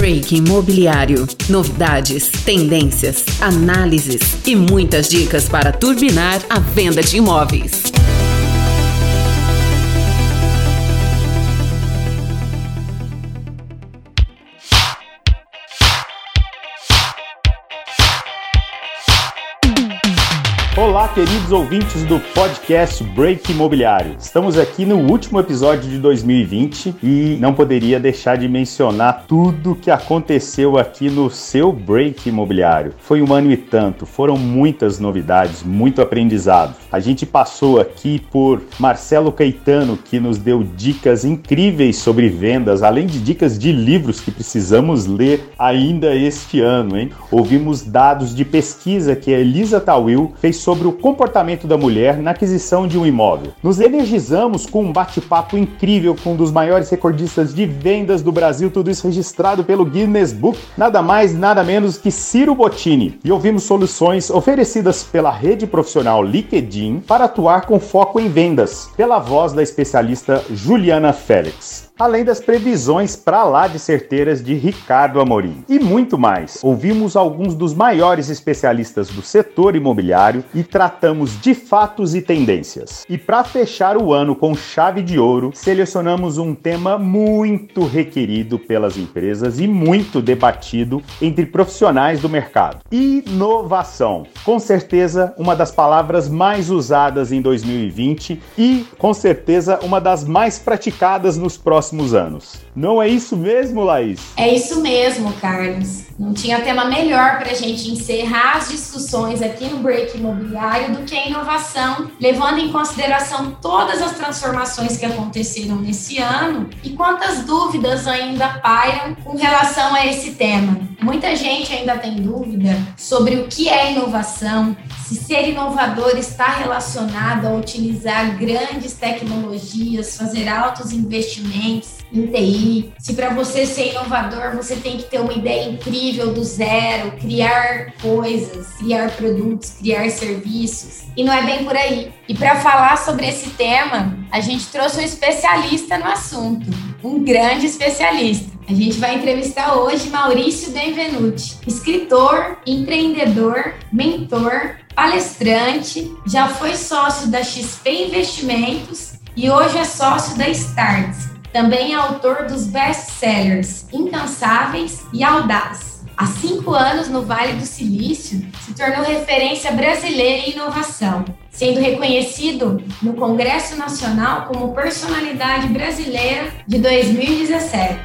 Break Imobiliário. Novidades, tendências, análises e muitas dicas para turbinar a venda de imóveis. Queridos ouvintes do podcast Break Imobiliário. Estamos aqui no último episódio de 2020 e não poderia deixar de mencionar tudo que aconteceu aqui no seu Break Imobiliário. Foi um ano e tanto, foram muitas novidades, muito aprendizado. A gente passou aqui por Marcelo Caetano, que nos deu dicas incríveis sobre vendas, além de dicas de livros que precisamos ler ainda este ano, hein? Ouvimos dados de pesquisa que a Elisa Tawil fez sobre o comportamento da mulher na aquisição de um imóvel. Nos energizamos com um bate-papo incrível com um dos maiores recordistas de vendas do Brasil, tudo isso registrado pelo Guinness Book, nada mais, nada menos que Ciro Bottini. E ouvimos soluções oferecidas pela rede profissional LinkedIn para atuar com foco em vendas, pela voz da especialista Juliana Félix além das previsões para lá de certeiras de Ricardo Amorim. E muito mais. Ouvimos alguns dos maiores especialistas do setor imobiliário e tratamos de fatos e tendências. E para fechar o ano com chave de ouro, selecionamos um tema muito requerido pelas empresas e muito debatido entre profissionais do mercado: inovação. Com certeza, uma das palavras mais usadas em 2020 e, com certeza, uma das mais praticadas nos próximos próximos anos. Não é isso mesmo, Laís? É isso mesmo, Carlos. Não tinha tema melhor para a gente encerrar as discussões aqui no Break Imobiliário do que a inovação, levando em consideração todas as transformações que aconteceram nesse ano e quantas dúvidas ainda pairam com relação a esse tema. Muita gente ainda tem dúvida sobre o que é inovação, se ser inovador está relacionado a utilizar grandes tecnologias, fazer altos investimentos em TI, se para você ser inovador você tem que ter uma ideia incrível do zero, criar coisas, criar produtos, criar serviços. E não é bem por aí. E para falar sobre esse tema, a gente trouxe um especialista no assunto, um grande especialista. A gente vai entrevistar hoje Maurício Benvenuti, escritor, empreendedor, mentor, palestrante, já foi sócio da XP Investimentos e hoje é sócio da Starts. Também é autor dos best-sellers Incansáveis e Audaz. Há cinco anos no Vale do Silício, se tornou referência brasileira em inovação, sendo reconhecido no Congresso Nacional como Personalidade Brasileira de 2017.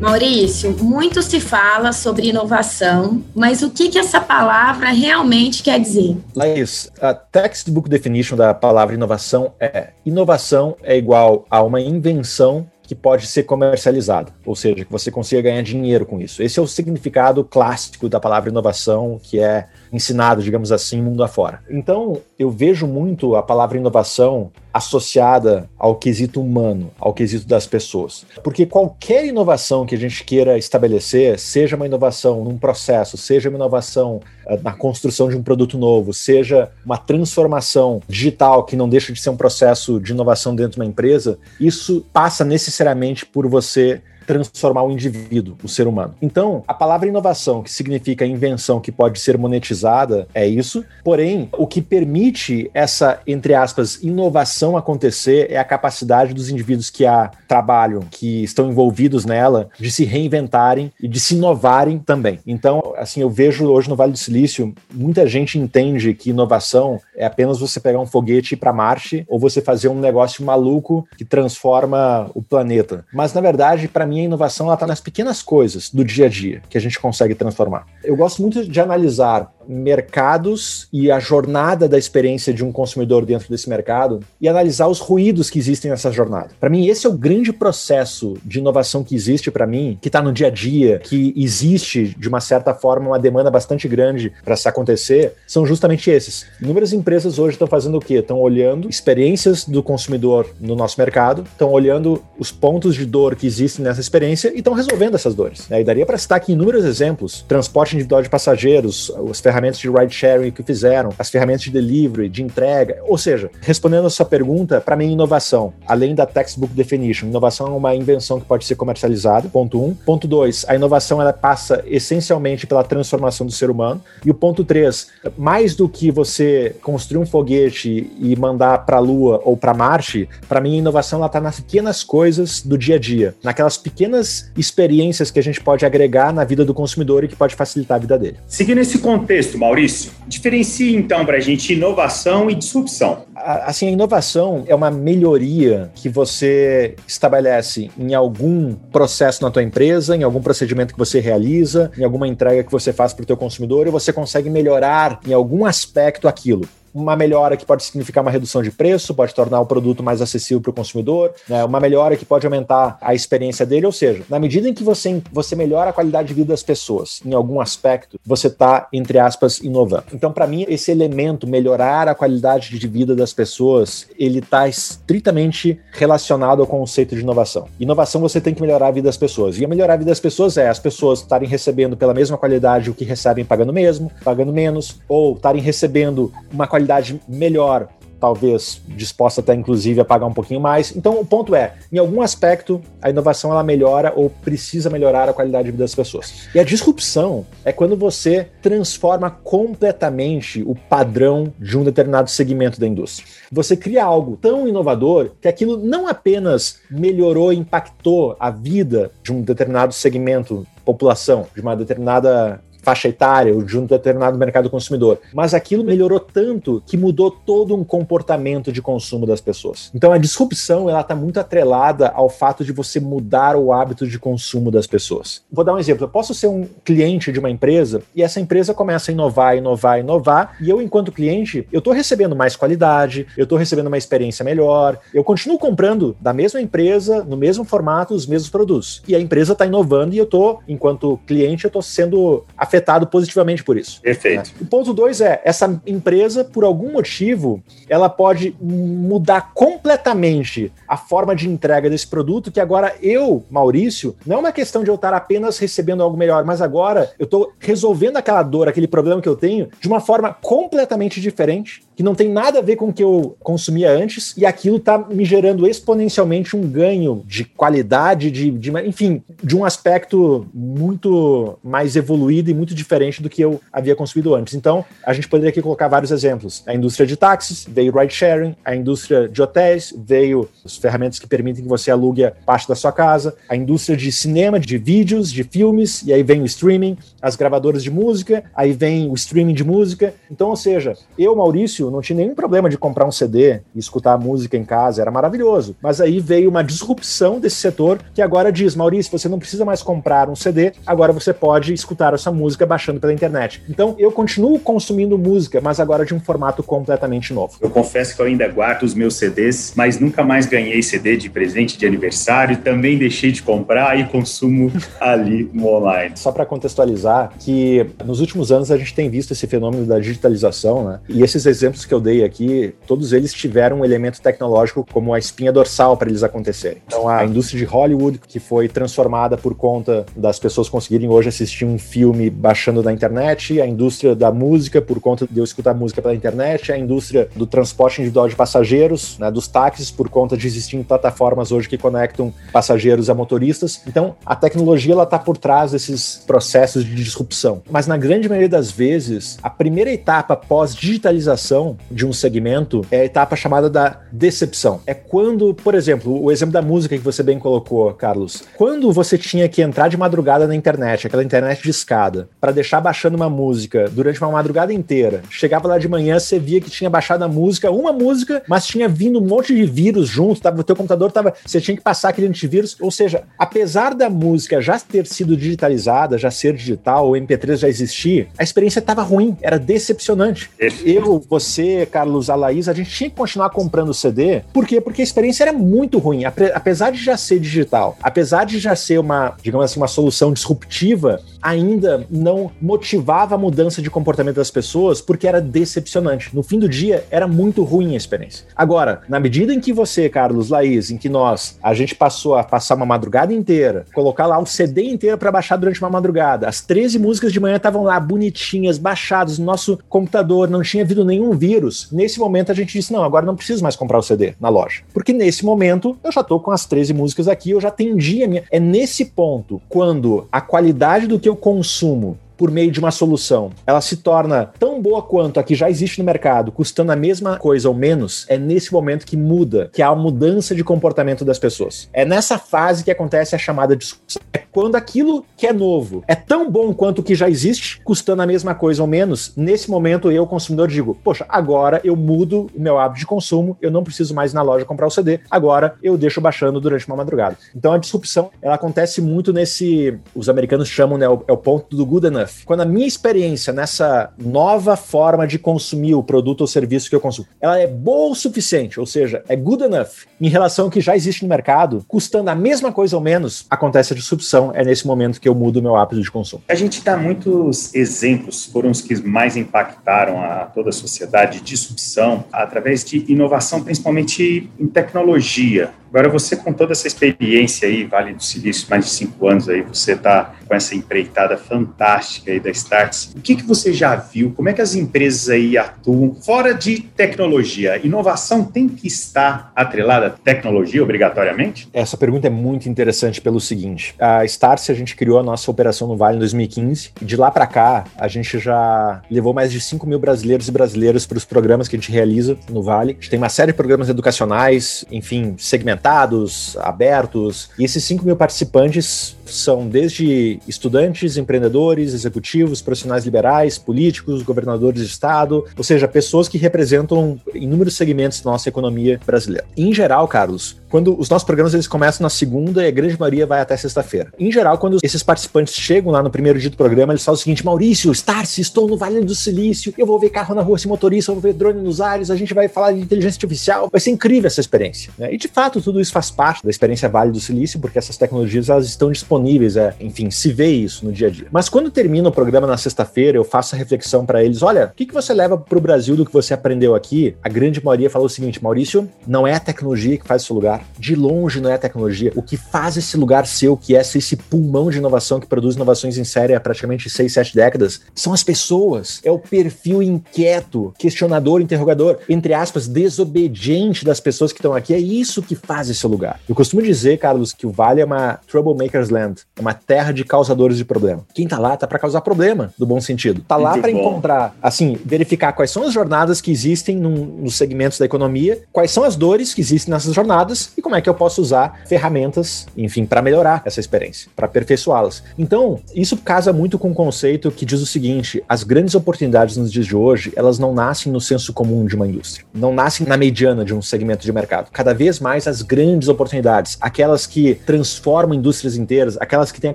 Maurício, muito se fala sobre inovação, mas o que, que essa palavra realmente quer dizer? Laís, a textbook definition da palavra inovação é: inovação é igual a uma invenção que pode ser comercializada, ou seja, que você consiga ganhar dinheiro com isso. Esse é o significado clássico da palavra inovação, que é ensinado, digamos assim, mundo afora. Então, eu vejo muito a palavra inovação associada ao quesito humano, ao quesito das pessoas. Porque qualquer inovação que a gente queira estabelecer, seja uma inovação num processo, seja uma inovação uh, na construção de um produto novo, seja uma transformação digital que não deixa de ser um processo de inovação dentro de uma empresa, isso passa necessariamente por você transformar o indivíduo, o ser humano. Então, a palavra inovação, que significa invenção que pode ser monetizada, é isso. Porém, o que permite essa, entre aspas, inovação acontecer é a capacidade dos indivíduos que a trabalham, que estão envolvidos nela, de se reinventarem e de se inovarem também. Então, assim, eu vejo hoje no Vale do Silício, muita gente entende que inovação é apenas você pegar um foguete para Marte ou você fazer um negócio maluco que transforma o planeta. Mas, na verdade, para mim, a inovação está nas pequenas coisas do dia a dia que a gente consegue transformar. Eu gosto muito de analisar mercados e a jornada da experiência de um consumidor dentro desse mercado e analisar os ruídos que existem nessa jornada. Para mim, esse é o grande processo de inovação que existe para mim, que está no dia a dia, que existe de uma certa forma uma demanda bastante grande para se acontecer, são justamente esses. Inúmeras empresas hoje estão fazendo o quê? Estão olhando experiências do consumidor no nosso mercado, estão olhando os pontos de dor que existem nessa experiência e estão resolvendo essas dores. Né? E daria para citar aqui inúmeros exemplos: transporte individual de passageiros, as ferramentas ferramentas de ride sharing que fizeram, as ferramentas de delivery, de entrega. Ou seja, respondendo a sua pergunta, para mim, inovação, além da textbook definition, inovação é uma invenção que pode ser comercializada, ponto um. Ponto dois, a inovação ela passa essencialmente pela transformação do ser humano. E o ponto três, mais do que você construir um foguete e mandar para a Lua ou para Marte, para mim a inovação está nas pequenas coisas do dia a dia, naquelas pequenas experiências que a gente pode agregar na vida do consumidor e que pode facilitar a vida dele. Seguindo esse contexto, Maurício, diferencie então para a gente inovação e disrupção. Assim, a inovação é uma melhoria que você estabelece em algum processo na tua empresa, em algum procedimento que você realiza, em alguma entrega que você faz para o teu consumidor e você consegue melhorar em algum aspecto aquilo uma melhora que pode significar uma redução de preço, pode tornar o produto mais acessível para o consumidor, né? uma melhora que pode aumentar a experiência dele, ou seja, na medida em que você, você melhora a qualidade de vida das pessoas em algum aspecto, você está, entre aspas, inovando. Então, para mim, esse elemento, melhorar a qualidade de vida das pessoas, ele está estritamente relacionado ao conceito de inovação. Inovação, você tem que melhorar a vida das pessoas. E melhorar a vida das pessoas é as pessoas estarem recebendo pela mesma qualidade o que recebem pagando mesmo, pagando menos, ou estarem recebendo uma qualidade qualidade melhor talvez disposta até inclusive a pagar um pouquinho mais. Então o ponto é, em algum aspecto a inovação ela melhora ou precisa melhorar a qualidade de vida das pessoas. E a disrupção é quando você transforma completamente o padrão de um determinado segmento da indústria. Você cria algo tão inovador que aquilo não apenas melhorou, impactou a vida de um determinado segmento população, de uma determinada faixa etária ou de um determinado mercado consumidor. Mas aquilo melhorou tanto que mudou todo um comportamento de consumo das pessoas. Então a disrupção ela está muito atrelada ao fato de você mudar o hábito de consumo das pessoas. Vou dar um exemplo. Eu posso ser um cliente de uma empresa e essa empresa começa a inovar, inovar, inovar e eu enquanto cliente eu estou recebendo mais qualidade, eu estou recebendo uma experiência melhor, eu continuo comprando da mesma empresa no mesmo formato os mesmos produtos e a empresa está inovando e eu estou enquanto cliente eu estou sendo afetado positivamente por isso. Perfeito. Né? O ponto dois é, essa empresa, por algum motivo, ela pode mudar completamente a forma de entrega desse produto, que agora eu, Maurício, não é uma questão de eu estar apenas recebendo algo melhor, mas agora eu estou resolvendo aquela dor, aquele problema que eu tenho, de uma forma completamente diferente, que não tem nada a ver com o que eu consumia antes, e aquilo está me gerando exponencialmente um ganho de qualidade, de, de, enfim, de um aspecto muito mais evoluído e muito diferente do que eu havia consumido antes. Então, a gente poderia aqui colocar vários exemplos. A indústria de táxis, veio ride sharing, a indústria de hotéis, veio as ferramentas que permitem que você alugue parte da sua casa, a indústria de cinema, de vídeos, de filmes, e aí vem o streaming, as gravadoras de música, aí vem o streaming de música. Então, ou seja, eu, Maurício, não tinha nenhum problema de comprar um CD e escutar música em casa, era maravilhoso. Mas aí veio uma disrupção desse setor que agora diz, Maurício, você não precisa mais comprar um CD, agora você pode escutar essa música baixando pela internet. Então, eu continuo consumindo música, mas agora de um formato completamente novo. Eu confesso que eu ainda guardo os meus CDs, mas nunca mais ganhei CD de presente de aniversário, também deixei de comprar e consumo ali no online. Só para contextualizar que nos últimos anos a gente tem visto esse fenômeno da digitalização, né? E esses exemplos que eu dei aqui, todos eles tiveram um elemento tecnológico como a espinha dorsal para eles acontecerem. Então, a indústria de Hollywood, que foi transformada por conta das pessoas conseguirem hoje assistir um filme baixando na internet, a indústria da música, por conta de eu escutar música pela internet, a indústria do transporte individual de passageiros, né, dos táxis, por conta de existirem plataformas hoje que conectam passageiros a motoristas. Então, a tecnologia ela está por trás desses processos de disrupção. Mas na grande maioria das vezes, a primeira etapa pós-digitalização de um segmento é a etapa chamada da decepção. É quando, por exemplo, o exemplo da música que você bem colocou, Carlos, quando você tinha que entrar de madrugada na internet, aquela internet de escada, para deixar baixando uma música durante uma madrugada inteira, chegava lá de manhã, você via que tinha baixado a música, uma música, mas tinha vindo um monte de vírus junto, tava, o teu computador tava, você tinha que passar aquele antivírus, ou seja, apesar da música já ter sido digitalizada, já ser digital, o MP3 já existir, a experiência estava ruim, era decepcionante. Eu, você você, Carlos, a Laís, a gente tinha que continuar comprando CD. Por quê? Porque a experiência era muito ruim. Apesar de já ser digital, apesar de já ser uma, digamos assim, uma solução disruptiva, ainda não motivava a mudança de comportamento das pessoas porque era decepcionante. No fim do dia, era muito ruim a experiência. Agora, na medida em que você, Carlos, Laís, em que nós, a gente passou a passar uma madrugada inteira, colocar lá o CD inteiro para baixar durante uma madrugada, as 13 músicas de manhã estavam lá bonitinhas, baixadas no nosso computador, não tinha havido nenhum vírus. Nesse momento a gente disse: não, agora não preciso mais comprar o CD na loja. Porque nesse momento eu já tô com as 13 músicas aqui, eu já atendi a minha. É nesse ponto, quando a qualidade do que eu consumo por meio de uma solução, ela se torna tão boa quanto a que já existe no mercado, custando a mesma coisa ou menos, é nesse momento que muda, que há a mudança de comportamento das pessoas. É nessa fase que acontece a chamada discussão. É quando aquilo que é novo é tão bom quanto o que já existe, custando a mesma coisa ou menos, nesse momento eu, consumidor, digo: poxa, agora eu mudo o meu hábito de consumo, eu não preciso mais ir na loja comprar o CD, agora eu deixo baixando durante uma madrugada. Então a disrupção, ela acontece muito nesse. Os americanos chamam, né? É o ponto do good enough Quando a minha experiência nessa nova forma de consumir o produto ou serviço que eu consumo, ela é boa o suficiente, ou seja, é good enough em relação ao que já existe no mercado, custando a mesma coisa ou menos, acontece a disrupção. É nesse momento que eu mudo o meu hábito de consumo. A gente dá muitos exemplos, foram os que mais impactaram a toda a sociedade de disrupção através de inovação, principalmente em tecnologia. Agora, você com toda essa experiência aí, Vale do Silício, mais de cinco anos aí, você está com essa empreitada fantástica aí da Starts. O que, que você já viu? Como é que as empresas aí atuam fora de tecnologia? Inovação tem que estar atrelada à tecnologia obrigatoriamente? Essa pergunta é muito interessante pelo seguinte. A Starts, a gente criou a nossa operação no Vale em 2015 e de lá para cá, a gente já levou mais de 5 mil brasileiros e brasileiras para os programas que a gente realiza no Vale. A gente tem uma série de programas educacionais, enfim, segmentados segmentados, abertos. E esses 5 mil participantes são desde estudantes, empreendedores, executivos, profissionais liberais, políticos, governadores de estado, ou seja, pessoas que representam inúmeros segmentos da nossa economia brasileira. Em geral, Carlos, quando os nossos programas eles começam na segunda e a grande maioria vai até sexta-feira. Em geral, quando esses participantes chegam lá no primeiro dia do programa, eles falam o seguinte: Maurício, Starce, estou no Vale do Silício, eu vou ver carro na rua sem motorista, eu vou ver drone nos ares, a gente vai falar de inteligência artificial, vai ser incrível essa experiência. Né? E de fato, tudo isso faz parte da experiência Vale do Silício, porque essas tecnologias elas estão disponíveis, é, enfim, se vê isso no dia a dia. Mas quando termina o programa na sexta-feira, eu faço a reflexão para eles: olha, o que, que você leva para o Brasil do que você aprendeu aqui? A grande maioria falou o seguinte: Maurício, não é a tecnologia que faz esse lugar, de longe não é a tecnologia. O que faz esse lugar ser o que é esse pulmão de inovação que produz inovações em série há praticamente seis, sete décadas são as pessoas, é o perfil inquieto, questionador, interrogador, entre aspas, desobediente das pessoas que estão aqui. É isso que faz esse lugar. Eu costumo dizer, Carlos, que o Vale é uma Troublemaker's Land, é uma terra de causadores de problema. Quem tá lá tá para causar problema, no bom sentido. Tá lá para encontrar, assim, verificar quais são as jornadas que existem num, nos segmentos da economia, quais são as dores que existem nessas jornadas e como é que eu posso usar ferramentas, enfim, para melhorar essa experiência, para aperfeiçoá-las. Então, isso casa muito com o um conceito que diz o seguinte: as grandes oportunidades nos dias de hoje, elas não nascem no senso comum de uma indústria, não nascem na mediana de um segmento de mercado. Cada vez mais as grandes oportunidades, aquelas que transformam indústrias inteiras, aquelas que têm a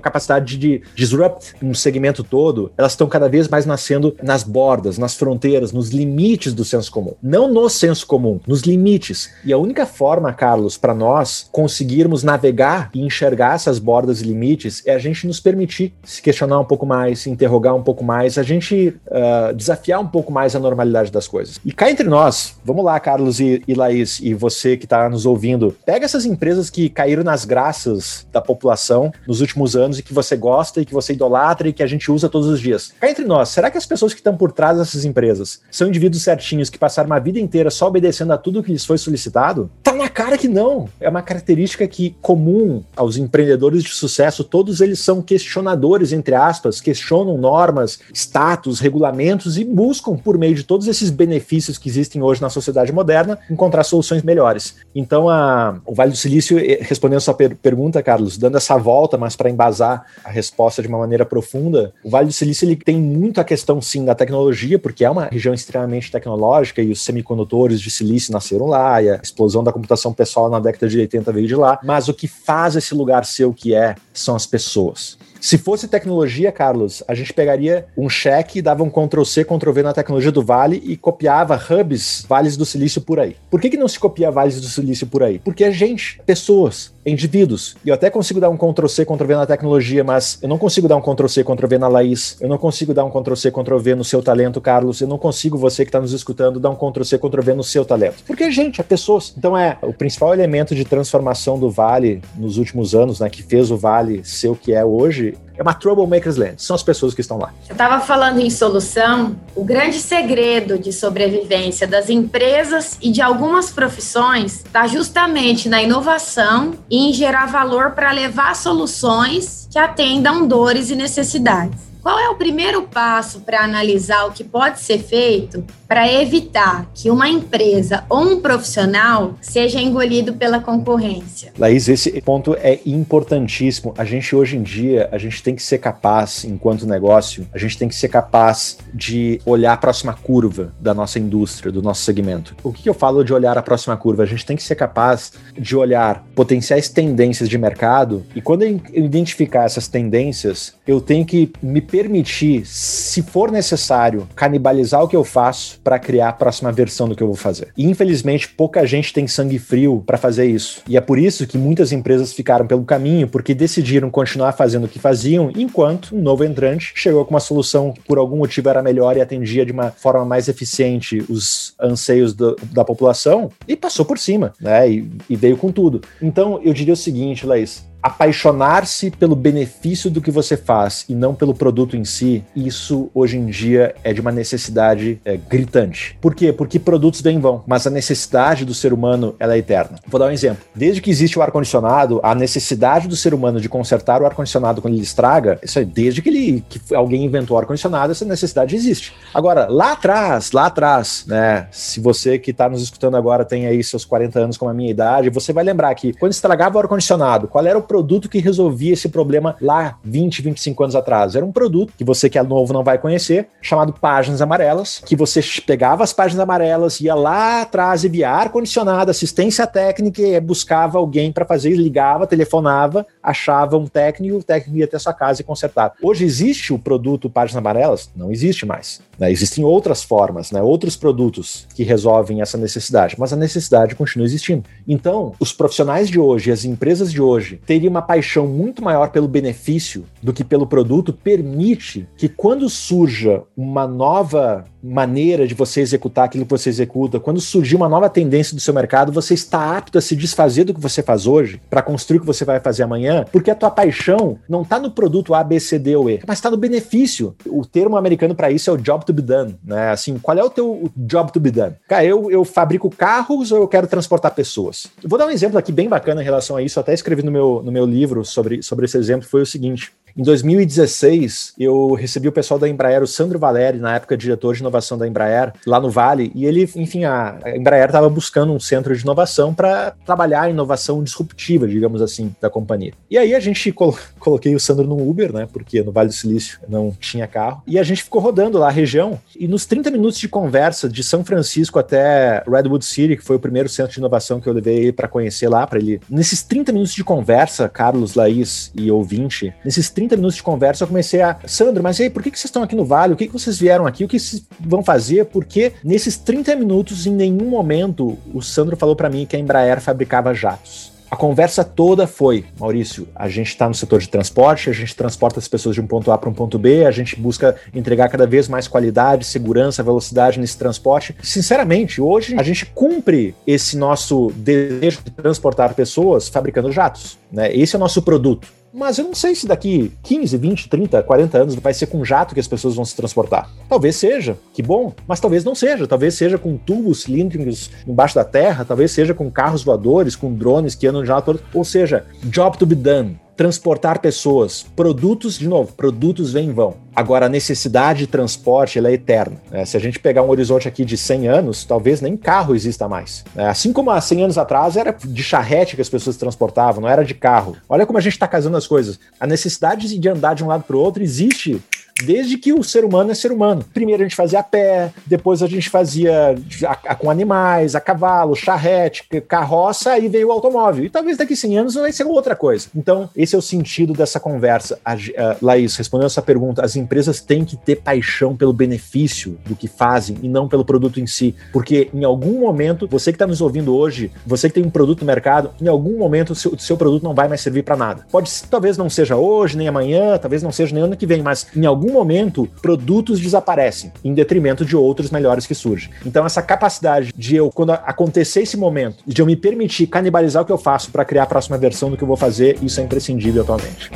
capacidade de disrupt um segmento todo, elas estão cada vez mais nascendo nas bordas, nas fronteiras, nos limites do senso comum. Não no senso comum, nos limites. E a única forma, Carlos, para nós conseguirmos navegar e enxergar essas bordas e limites é a gente nos permitir se questionar um pouco mais, se interrogar um pouco mais, a gente uh, desafiar um pouco mais a normalidade das coisas. E cá entre nós, vamos lá, Carlos e, e Laís, e você que está nos ouvindo, pega essas empresas que caíram nas graças da população nos últimos anos e que você gosta e que você idolatra e que a gente usa todos os dias. Cá entre nós, será que as pessoas que estão por trás dessas empresas são indivíduos certinhos que passaram uma vida inteira só obedecendo a tudo que lhes foi solicitado? Tá na cara que não. É uma característica que comum aos empreendedores de sucesso, todos eles são questionadores, entre aspas, questionam normas, status, regulamentos e buscam, por meio de todos esses benefícios que existem hoje na sociedade moderna, encontrar soluções melhores. Então, a, o Vale do Silício, eh, respondendo a sua per pergunta, Carlos, dando essa volta, mas para embasar a resposta de uma maneira profunda, o Vale do Silício ele tem muito a questão, sim, da tecnologia, porque é uma região extremamente tecnológica e os semicondutores de silício nasceram lá, e a explosão da computação pessoal na década de 80 veio de lá, mas o que faz esse lugar ser o que é são as pessoas Se fosse tecnologia, Carlos, a gente pegaria um cheque, dava um Ctrl-C, Ctrl-V na tecnologia do Vale e copiava hubs, vales do silício por aí. Por que, que não se copia vales do silício por aí? Porque a gente, pessoas, indivíduos. E eu até consigo dar um Ctrl-C, Ctrl-V na tecnologia, mas eu não consigo dar um Ctrl-C, Ctrl-V na Laís. Eu não consigo dar um Ctrl-C, Ctrl-V no seu talento, Carlos. Eu não consigo, você que está nos escutando, dar um Ctrl-C, Ctrl-V no seu talento. Porque a gente, é pessoas. Então é o principal elemento de transformação do Vale nos últimos anos, né, que fez o Vale ser o que é hoje, é uma Troublemakers Land, são as pessoas que estão lá. Eu estava falando em solução, o grande segredo de sobrevivência das empresas e de algumas profissões está justamente na inovação e em gerar valor para levar soluções que atendam dores e necessidades. Qual é o primeiro passo para analisar o que pode ser feito para evitar que uma empresa ou um profissional seja engolido pela concorrência? Laís, esse ponto é importantíssimo. A gente hoje em dia, a gente tem que ser capaz, enquanto negócio, a gente tem que ser capaz de olhar a próxima curva da nossa indústria, do nosso segmento. O que eu falo de olhar a próxima curva? A gente tem que ser capaz de olhar potenciais tendências de mercado e quando eu identificar essas tendências, eu tenho que me permitir, se for necessário, canibalizar o que eu faço para criar a próxima versão do que eu vou fazer. E infelizmente, pouca gente tem sangue frio para fazer isso. E é por isso que muitas empresas ficaram pelo caminho, porque decidiram continuar fazendo o que faziam, enquanto um novo entrante chegou com uma solução que por algum motivo era melhor e atendia de uma forma mais eficiente os anseios do, da população e passou por cima, né? E, e veio com tudo. Então, eu diria o seguinte, Laís, apaixonar-se pelo benefício do que você faz e não pelo produto em si, isso hoje em dia é de uma necessidade é, gritante. Por quê? Porque produtos vêm vão, mas a necessidade do ser humano ela é eterna. Vou dar um exemplo. Desde que existe o ar-condicionado, a necessidade do ser humano de consertar o ar-condicionado quando ele estraga, isso é desde que, ele, que alguém inventou o ar-condicionado, essa necessidade existe. Agora, lá atrás, lá atrás, né, se você que está nos escutando agora tem aí seus 40 anos como a minha idade, você vai lembrar que quando estragava o ar-condicionado, qual era o produto que resolvia esse problema lá 20, 25 anos atrás. Era um produto que você que é novo não vai conhecer, chamado Páginas Amarelas, que você pegava as páginas amarelas, ia lá atrás e via ar-condicionado, assistência técnica, e buscava alguém para fazer, ligava, telefonava, achava um técnico o técnico ia até sua casa e consertava. Hoje existe o produto Páginas Amarelas? Não existe mais. Né? Existem outras formas, né? outros produtos que resolvem essa necessidade, mas a necessidade continua existindo. Então, os profissionais de hoje, as empresas de hoje, teriam uma paixão muito maior pelo benefício do que pelo produto, permite que quando surja uma nova maneira de você executar aquilo que você executa, quando surgir uma nova tendência do seu mercado, você está apto a se desfazer do que você faz hoje para construir o que você vai fazer amanhã, porque a tua paixão não está no produto A, B, C, D ou E, mas está no benefício. O termo americano para isso é o job to be done, né? Assim, qual é o teu job to be done? Cara, eu, eu fabrico carros ou eu quero transportar pessoas? Vou dar um exemplo aqui bem bacana em relação a isso, eu até escrevi no meu, no meu livro sobre, sobre esse exemplo, foi o seguinte. Em 2016, eu recebi o pessoal da Embraer, o Sandro Valeri, na época diretor de inovação da Embraer, lá no Vale, e ele, enfim, a Embraer estava buscando um centro de inovação para trabalhar a inovação disruptiva, digamos assim, da companhia. E aí a gente col coloquei o Sandro no Uber, né, porque no Vale do Silício não tinha carro, e a gente ficou rodando lá a região, e nos 30 minutos de conversa de São Francisco até Redwood City, que foi o primeiro centro de inovação que eu levei para conhecer lá, para ele. Nesses 30 minutos de conversa, Carlos, Laís e ouvinte, nesses 30 30 minutos de conversa, eu comecei a. Sandro, mas aí, por que, que vocês estão aqui no Vale? O que, que vocês vieram aqui? O que vocês vão fazer? Porque nesses 30 minutos, em nenhum momento, o Sandro falou para mim que a Embraer fabricava jatos. A conversa toda foi, Maurício, a gente está no setor de transporte, a gente transporta as pessoas de um ponto A para um ponto B, a gente busca entregar cada vez mais qualidade, segurança, velocidade nesse transporte. Sinceramente, hoje a gente cumpre esse nosso desejo de transportar pessoas fabricando jatos. Né? Esse é o nosso produto. Mas eu não sei se daqui 15, 20, 30, 40 anos vai ser com jato que as pessoas vão se transportar. Talvez seja, que bom, mas talvez não seja. Talvez seja com tubos cilíndricos embaixo da terra, talvez seja com carros voadores, com drones que andam de jato. Ou seja, job to be done transportar pessoas, produtos, de novo, produtos vêm e vão. Agora, a necessidade de transporte ela é eterna. Né? Se a gente pegar um horizonte aqui de 100 anos, talvez nem carro exista mais. Né? Assim como há 100 anos atrás era de charrete que as pessoas transportavam, não era de carro. Olha como a gente está casando as coisas. A necessidade de andar de um lado para o outro existe desde que o ser humano é ser humano. Primeiro a gente fazia a pé, depois a gente fazia a, a, com animais, a cavalo, charrete, carroça, aí veio o automóvel. E talvez daqui a 100 anos vai ser outra coisa. Então, esse é o sentido dessa conversa. A, a, Laís, respondendo essa pergunta, as empresas têm que ter paixão pelo benefício do que fazem e não pelo produto em si. Porque em algum momento, você que está nos ouvindo hoje, você que tem um produto no mercado, em algum momento o seu, seu produto não vai mais servir para nada. Pode, talvez não seja hoje, nem amanhã, talvez não seja nem ano que vem, mas em algum momento produtos desaparecem em detrimento de outros melhores que surgem. Então essa capacidade de eu, quando acontecer esse momento, de eu me permitir canibalizar o que eu faço para criar a próxima versão do que eu vou fazer, isso é imprescindível atualmente.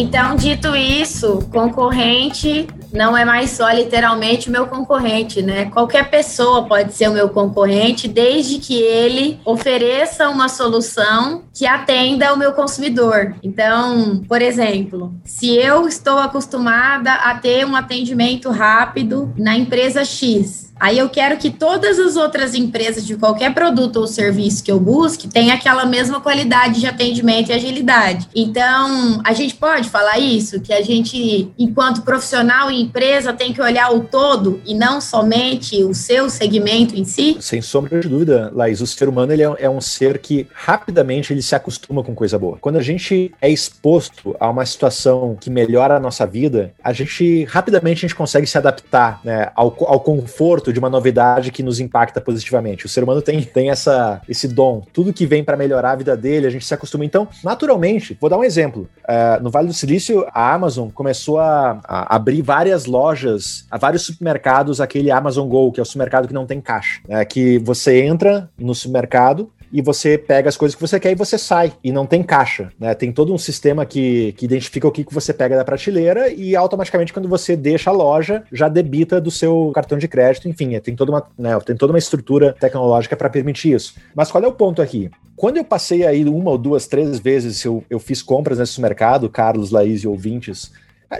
Então, dito isso, concorrente não é mais só literalmente o meu concorrente, né? Qualquer pessoa pode ser o meu concorrente, desde que ele ofereça uma solução que atenda o meu consumidor. Então, por exemplo, se eu estou acostumada a ter um atendimento rápido na empresa X, Aí eu quero que todas as outras empresas de qualquer produto ou serviço que eu busque tenham aquela mesma qualidade de atendimento e agilidade. Então, a gente pode falar isso, que a gente, enquanto profissional e empresa, tem que olhar o todo e não somente o seu segmento em si? Sem sombra de dúvida, Laís, o ser humano ele é, é um ser que rapidamente ele se acostuma com coisa boa. Quando a gente é exposto a uma situação que melhora a nossa vida, a gente rapidamente a gente consegue se adaptar né, ao, ao conforto de uma novidade que nos impacta positivamente. O ser humano tem, tem essa, esse dom. Tudo que vem para melhorar a vida dele, a gente se acostuma. Então, naturalmente, vou dar um exemplo. Uh, no Vale do Silício, a Amazon começou a, a, abrir várias lojas, a vários supermercados, aquele Amazon Go, que é o supermercado que não tem caixa. É, que você entra no supermercado, e você pega as coisas que você quer e você sai. E não tem caixa, né? Tem todo um sistema que, que identifica o que, que você pega da prateleira e automaticamente quando você deixa a loja, já debita do seu cartão de crédito. Enfim, tem toda uma, né, tem toda uma estrutura tecnológica para permitir isso. Mas qual é o ponto aqui? Quando eu passei aí uma ou duas, três vezes, eu, eu fiz compras nesse mercado, Carlos, Laís e ouvintes,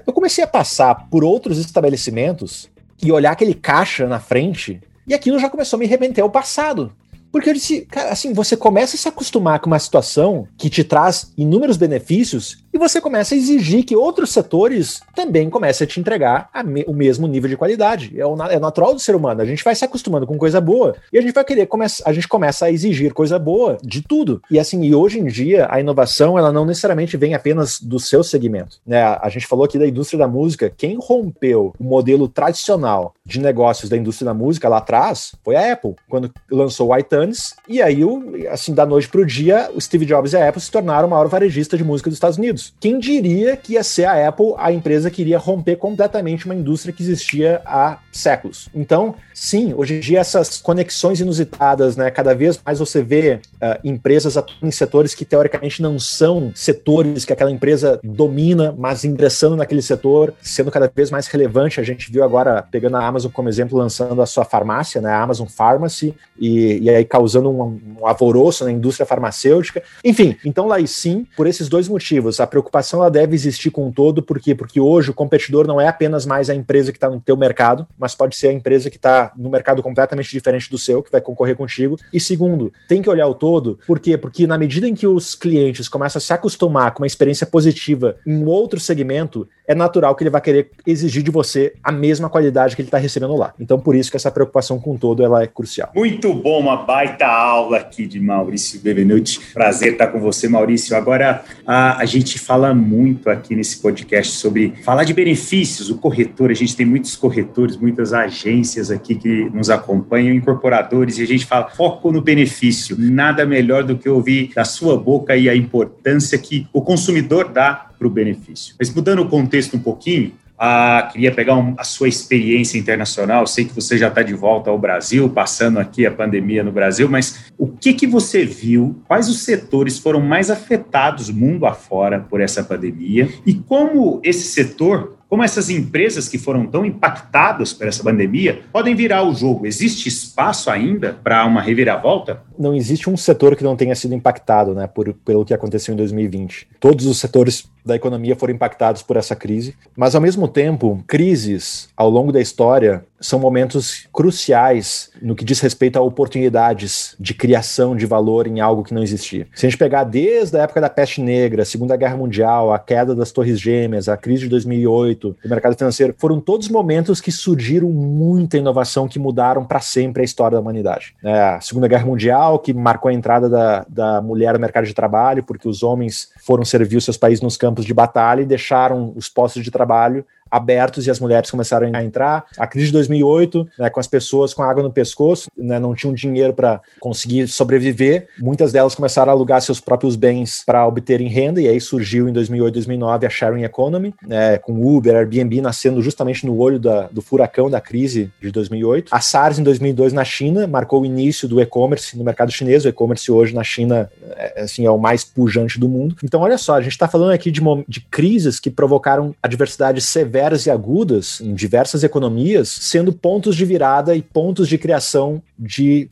eu comecei a passar por outros estabelecimentos e olhar aquele caixa na frente e aquilo já começou a me remeter ao passado. Porque eu disse, cara, assim, você começa a se acostumar com uma situação que te traz inúmeros benefícios você começa a exigir que outros setores também comecem a te entregar a me, o mesmo nível de qualidade. É, é natural do ser humano. A gente vai se acostumando com coisa boa e a gente vai querer começar, a gente começa a exigir coisa boa de tudo. E assim, e hoje em dia a inovação ela não necessariamente vem apenas do seu segmento. Né? A gente falou aqui da indústria da música. Quem rompeu o modelo tradicional de negócios da indústria da música lá atrás foi a Apple, quando lançou o iTunes. E aí, assim, da noite para o dia, o Steve Jobs e a Apple se tornaram o maior varejista de música dos Estados Unidos. Quem diria que ia ser a Apple a empresa que iria romper completamente uma indústria que existia há séculos? Então, sim, hoje em dia essas conexões inusitadas, né? Cada vez mais você vê uh, empresas atuando em setores que teoricamente não são setores que aquela empresa domina, mas ingressando naquele setor, sendo cada vez mais relevante. A gente viu agora, pegando a Amazon como exemplo, lançando a sua farmácia, né? A Amazon Pharmacy, e, e aí causando um, um alvoroço na indústria farmacêutica. Enfim, então lá e sim, por esses dois motivos, a preocupação ela deve existir com todo, por quê? Porque hoje o competidor não é apenas mais a empresa que está no teu mercado, mas pode ser a empresa que está no mercado completamente diferente do seu, que vai concorrer contigo. E segundo, tem que olhar o todo, por quê? Porque na medida em que os clientes começam a se acostumar com uma experiência positiva em outro segmento, é natural que ele vai querer exigir de você a mesma qualidade que ele está recebendo lá. Então, por isso que essa preocupação com todo ela é crucial. Muito bom, uma baita aula aqui de Maurício Bevenuti. Prazer estar com você, Maurício. Agora, a, a gente gente fala muito aqui nesse podcast sobre falar de benefícios, o corretor. A gente tem muitos corretores, muitas agências aqui que nos acompanham, incorporadores, e a gente fala foco no benefício. Nada melhor do que ouvir da sua boca aí a importância que o consumidor dá para o benefício. Mas mudando o contexto um pouquinho, ah, queria pegar um, a sua experiência internacional. Sei que você já está de volta ao Brasil, passando aqui a pandemia no Brasil, mas o que, que você viu? Quais os setores foram mais afetados mundo afora por essa pandemia? E como esse setor como essas empresas que foram tão impactadas por essa pandemia podem virar o jogo? Existe espaço ainda para uma reviravolta? Não existe um setor que não tenha sido impactado né, por, pelo que aconteceu em 2020. Todos os setores da economia foram impactados por essa crise, mas ao mesmo tempo, crises ao longo da história são momentos cruciais no que diz respeito a oportunidades de criação de valor em algo que não existia. Se a gente pegar desde a época da peste negra, Segunda Guerra Mundial, a queda das Torres Gêmeas, a crise de 2008, o mercado financeiro, foram todos momentos que surgiram muita inovação que mudaram para sempre a história da humanidade. É, a Segunda Guerra Mundial, que marcou a entrada da, da mulher no mercado de trabalho, porque os homens foram servir os seus países nos campos de batalha e deixaram os postos de trabalho abertos e as mulheres começaram a entrar. A crise de 2008, né, com as pessoas com água no pescoço, né, não tinham dinheiro para conseguir sobreviver. Muitas delas começaram a alugar seus próprios bens para obterem renda, e aí surgiu em 2008, 2009 a sharing economy, né, com Uber, Airbnb nascendo justamente no olho da, do furacão da crise de 2008. A SARS em 2002 na China marcou o início do e-commerce no mercado chinês. O e-commerce hoje na China é, assim, é o mais pujante do mundo. Então, olha só, a gente está falando aqui de, de crises que provocaram adversidades severas severas e agudas em diversas economias, sendo pontos de virada e pontos de criação de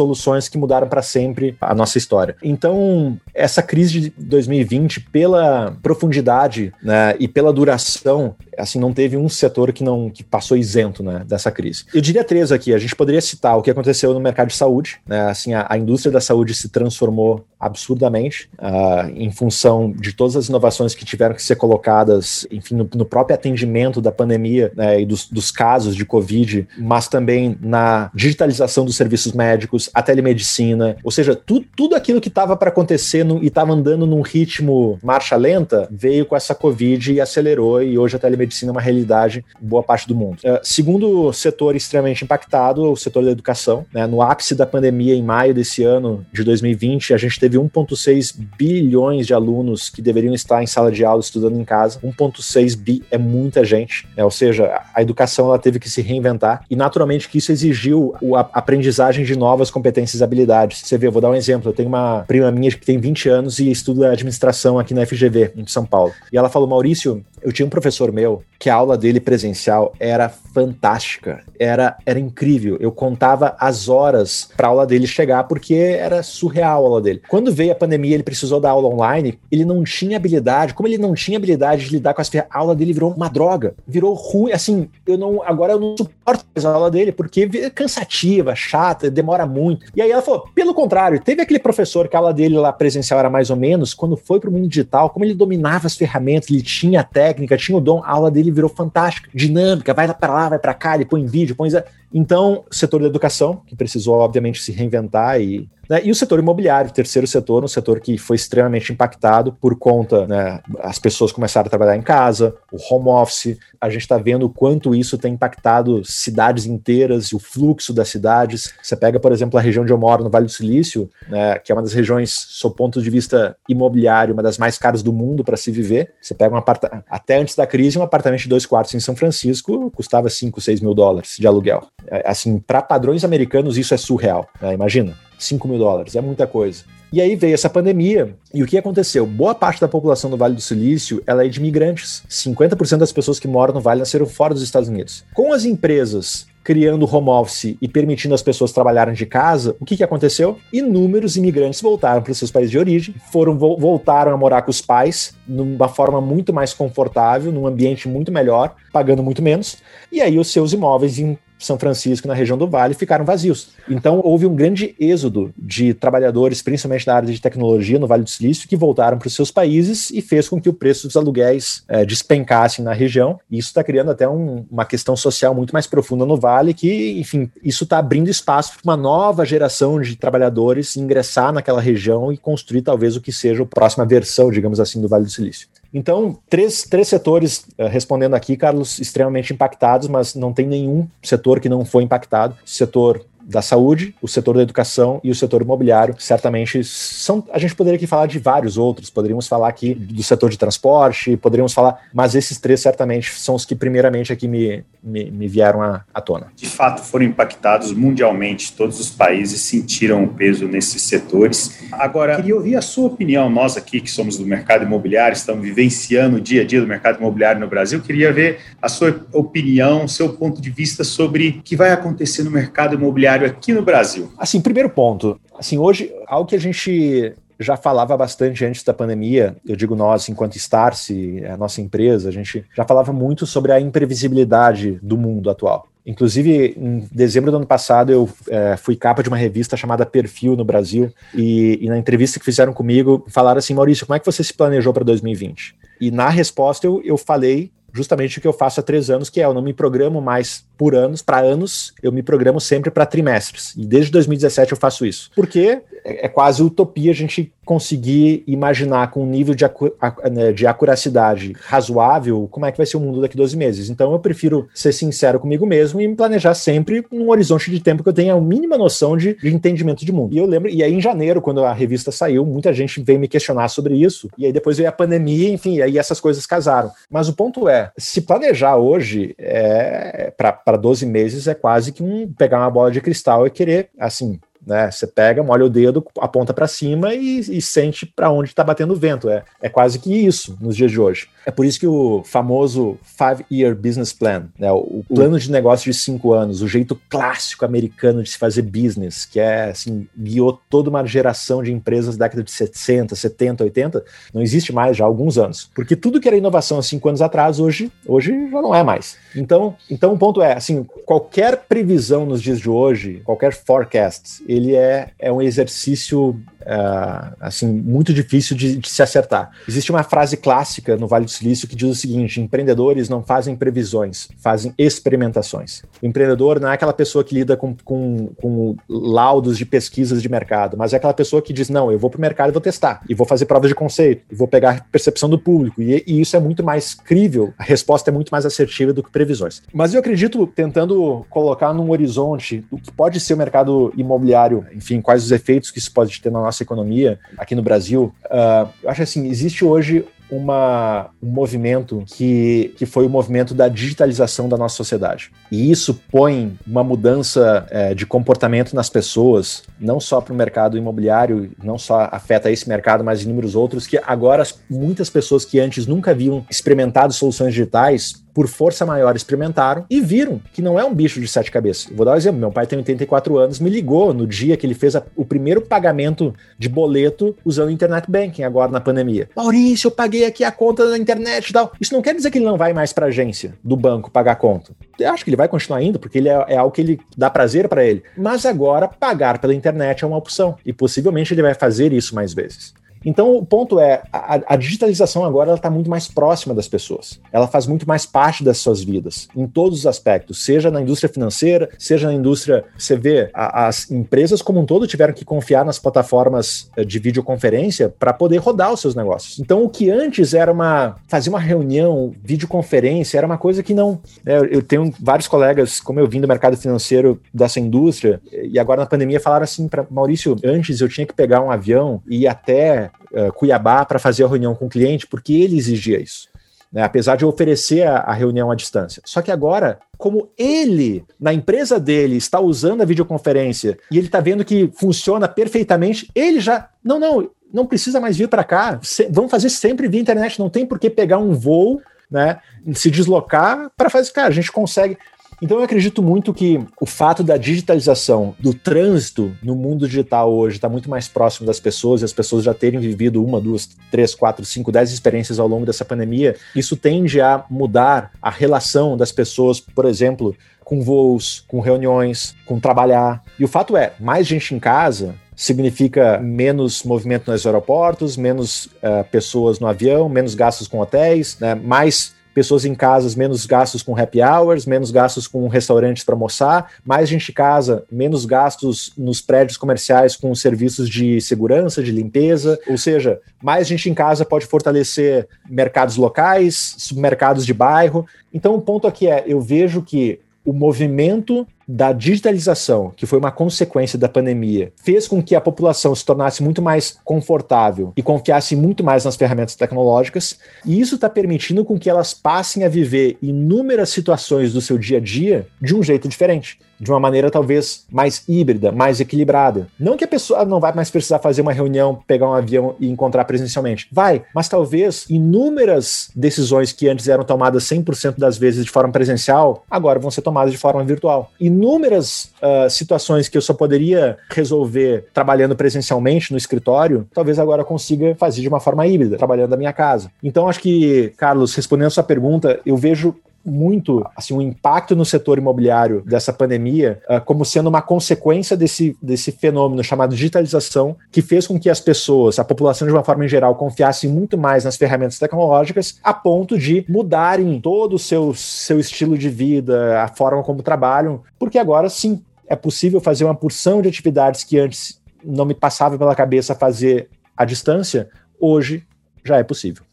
soluções que mudaram para sempre a nossa história. Então, essa crise de 2020, pela profundidade né, e pela duração, assim, não teve um setor que não que passou isento né, dessa crise. Eu diria três aqui. A gente poderia citar o que aconteceu no mercado de saúde. Né, assim, a, a indústria da saúde se transformou absurdamente uh, em função de todas as inovações que tiveram que ser colocadas, enfim, no, no próprio atendimento da pandemia né, e dos, dos, casos de Covid, mas também na digitalização dos serviços médicos, a telemedicina, ou seja, tu, tudo aquilo que estava para acontecer no, e estava andando num ritmo marcha lenta veio com essa Covid e acelerou, e hoje a telemedicina é uma realidade em boa parte do mundo. Uh, segundo setor extremamente impactado, o setor da educação. Né, no ápice da pandemia, em maio desse ano de 2020, a gente teve teve 1,6 bilhões de alunos que deveriam estar em sala de aula estudando em casa. 1,6 bi é muita gente, né? ou seja, a educação ela teve que se reinventar e naturalmente que isso exigiu a aprendizagem de novas competências e habilidades. Você vê, eu vou dar um exemplo, eu tenho uma prima minha que tem 20 anos e estuda administração aqui na FGV, em São Paulo. E ela falou, Maurício, eu tinha um professor meu que a aula dele presencial era fantástica, era, era incrível. Eu contava as horas para a aula dele chegar porque era surreal a aula dele. Quando veio a pandemia, ele precisou dar aula online, ele não tinha habilidade. Como ele não tinha habilidade de lidar com as ferramentas, a aula dele virou uma droga, virou ruim. Assim, eu não, agora eu não suporto mais a aula dele porque é cansativa, chata, demora muito. E aí ela falou, pelo contrário, teve aquele professor que a aula dele lá presencial era mais ou menos, quando foi para o mundo digital, como ele dominava as ferramentas, ele tinha até técnica, tinha o dom, a aula dele virou fantástica, dinâmica, vai para lá, vai para cá, ele põe vídeo, põe. Então, setor da educação, que precisou, obviamente, se reinventar e né? E o setor imobiliário, o terceiro setor, um setor que foi extremamente impactado por conta, né, as pessoas começaram a trabalhar em casa, o home office, a gente está vendo o quanto isso tem impactado cidades inteiras e o fluxo das cidades. Você pega, por exemplo, a região onde eu moro, no Vale do Silício, né, que é uma das regiões, sob ponto de vista imobiliário, uma das mais caras do mundo para se viver. Você pega um apartamento, até antes da crise, um apartamento de dois quartos em São Francisco custava 5, 6 mil dólares de aluguel. É, assim, para padrões americanos, isso é surreal. Né? Imagina. 5 mil dólares, é muita coisa. E aí veio essa pandemia, e o que aconteceu? Boa parte da população do Vale do Silício ela é de imigrantes. 50% das pessoas que moram no Vale nasceram fora dos Estados Unidos. Com as empresas criando home office e permitindo as pessoas trabalharem de casa, o que, que aconteceu? Inúmeros imigrantes voltaram para os seus países de origem, foram voltaram a morar com os pais numa forma muito mais confortável, num ambiente muito melhor, pagando muito menos, e aí os seus imóveis são Francisco, na região do Vale, ficaram vazios. Então, houve um grande êxodo de trabalhadores, principalmente da área de tecnologia no Vale do Silício, que voltaram para os seus países e fez com que o preço dos aluguéis é, despencasse na região. E isso está criando até um, uma questão social muito mais profunda no Vale, que, enfim, isso está abrindo espaço para uma nova geração de trabalhadores ingressar naquela região e construir talvez o que seja a próxima versão, digamos assim, do Vale do Silício. Então, três, três setores, uh, respondendo aqui, Carlos, extremamente impactados, mas não tem nenhum setor que não foi impactado. Setor da saúde, o setor da educação e o setor imobiliário, certamente são. A gente poderia aqui falar de vários outros, poderíamos falar aqui do setor de transporte, poderíamos falar, mas esses três certamente são os que primeiramente aqui me, me, me vieram à, à tona. De fato, foram impactados mundialmente, todos os países sentiram o peso nesses setores. Agora, queria ouvir a sua opinião, nós aqui que somos do mercado imobiliário, estamos vivenciando o dia a dia do mercado imobiliário no Brasil, queria ver a sua opinião, seu ponto de vista sobre o que vai acontecer no mercado imobiliário aqui no Brasil? Assim, primeiro ponto, assim, hoje, algo que a gente já falava bastante antes da pandemia, eu digo nós, enquanto Starce, a nossa empresa, a gente já falava muito sobre a imprevisibilidade do mundo atual. Inclusive, em dezembro do ano passado, eu é, fui capa de uma revista chamada Perfil no Brasil, e, e, na entrevista que fizeram comigo, falaram assim: Maurício, como é que você se planejou para 2020? E na resposta, eu, eu falei justamente o que eu faço há três anos, que é eu não me programo mais por anos, para anos, eu me programo sempre para trimestres. E desde 2017 eu faço isso. Porque é, é quase utopia a gente conseguir imaginar com um nível de, acu né, de acuracidade razoável como é que vai ser o mundo daqui a 12 meses. Então eu prefiro ser sincero comigo mesmo e me planejar sempre num horizonte de tempo que eu tenha a mínima noção de, de entendimento de mundo. E eu lembro, e aí em janeiro, quando a revista saiu, muita gente veio me questionar sobre isso. E aí depois veio a pandemia, enfim, e aí essas coisas casaram. Mas o ponto é, se planejar hoje é para para 12 meses é quase que um pegar uma bola de cristal e querer, assim, né? Você pega, molha o dedo, aponta para cima e, e sente para onde está batendo o vento. É, é quase que isso nos dias de hoje. É por isso que o famoso Five Year Business Plan, né? o, o plano de negócio de cinco anos, o jeito clássico americano de se fazer business, que é assim, guiou toda uma geração de empresas da década de 60, 70, 80, não existe mais já há alguns anos. Porque tudo que era inovação há cinco anos atrás, hoje, hoje já não é mais. Então, então o ponto é, assim, qualquer previsão nos dias de hoje, qualquer forecast, ele é, é um exercício uh, assim muito difícil de, de, se acertar. Existe uma frase clássica no Vale do Silício que diz o seguinte: empreendedores não fazem previsões, fazem experimentações. O empreendedor não é aquela pessoa que lida com, com, com laudos de pesquisas de mercado, mas é aquela pessoa que diz: não, eu vou para o mercado e vou testar, e vou fazer provas de conceito, e vou pegar a percepção do público, e, e isso é muito mais crível, a resposta é muito mais assertiva do que previsões. Mas eu acredito, tentando colocar num horizonte o que pode ser o mercado imobiliário, enfim, quais os efeitos que isso pode ter na nossa economia aqui no Brasil, uh, eu acho assim, existe hoje uma, um movimento que, que foi o movimento da digitalização da nossa sociedade. E isso põe uma mudança é, de comportamento nas pessoas, não só para o mercado imobiliário, não só afeta esse mercado, mas inúmeros outros, que agora muitas pessoas que antes nunca haviam experimentado soluções digitais por força maior, experimentaram e viram que não é um bicho de sete cabeças. vou dar um exemplo: meu pai tem 84 anos, me ligou no dia que ele fez a, o primeiro pagamento de boleto usando internet banking, agora na pandemia. Maurício, eu paguei aqui a conta na internet e tal. Isso não quer dizer que ele não vai mais para agência do banco pagar conta. Eu acho que ele vai continuar indo, porque ele é, é algo que ele dá prazer para ele. Mas agora, pagar pela internet é uma opção. E possivelmente ele vai fazer isso mais vezes. Então, o ponto é, a, a digitalização agora está muito mais próxima das pessoas. Ela faz muito mais parte das suas vidas, em todos os aspectos, seja na indústria financeira, seja na indústria. Você vê, a, as empresas como um todo tiveram que confiar nas plataformas eh, de videoconferência para poder rodar os seus negócios. Então, o que antes era uma. fazer uma reunião, videoconferência, era uma coisa que não. Né, eu tenho vários colegas, como eu vim do mercado financeiro dessa indústria, e agora na pandemia falaram assim para Maurício: antes eu tinha que pegar um avião e ir até uh, Cuiabá para fazer a reunião com o cliente, porque ele exigia isso. Né, apesar de oferecer a, a, reunião à distância. Só que agora, como ele, na empresa dele, está usando a videoconferência e ele está vendo que funciona perfeitamente, ele já. Não, não, não precisa mais vir para cá. Se, vamos fazer sempre via internet. Não tem por que pegar um voo, né, se deslocar para fazer. Cara, a gente consegue. Então eu acredito muito que o fato da digitalização do trânsito no mundo digital hoje está muito mais próximo das pessoas e as pessoas já terem vivido uma, duas, três, quatro, cinco, dez experiências ao longo dessa pandemia, isso tende a mudar a relação das pessoas, por exemplo, com voos, com reuniões, com trabalhar. E o fato é, mais gente em casa significa menos movimento nos aeroportos, menos uh, pessoas no avião, menos gastos com hotéis, né, mais pessoas em casas, menos gastos com happy hours, menos gastos com restaurantes para almoçar, mais gente em casa, menos gastos nos prédios comerciais com serviços de segurança, de limpeza, ou seja, mais gente em casa pode fortalecer mercados locais, mercados de bairro. Então o ponto aqui é, eu vejo que o movimento da digitalização, que foi uma consequência da pandemia, fez com que a população se tornasse muito mais confortável e confiasse muito mais nas ferramentas tecnológicas, e isso está permitindo com que elas passem a viver inúmeras situações do seu dia a dia de um jeito diferente de uma maneira talvez mais híbrida, mais equilibrada. Não que a pessoa não vai mais precisar fazer uma reunião, pegar um avião e encontrar presencialmente. Vai, mas talvez inúmeras decisões que antes eram tomadas 100% das vezes de forma presencial, agora vão ser tomadas de forma virtual. Inúmeras uh, situações que eu só poderia resolver trabalhando presencialmente no escritório, talvez agora consiga fazer de uma forma híbrida, trabalhando da minha casa. Então, acho que, Carlos, respondendo a sua pergunta, eu vejo muito assim um impacto no setor imobiliário dessa pandemia uh, como sendo uma consequência desse, desse fenômeno chamado digitalização que fez com que as pessoas, a população de uma forma em geral, confiassem muito mais nas ferramentas tecnológicas a ponto de mudarem todo o seu, seu estilo de vida, a forma como trabalham, porque agora sim é possível fazer uma porção de atividades que antes não me passava pela cabeça fazer à distância, hoje já é possível.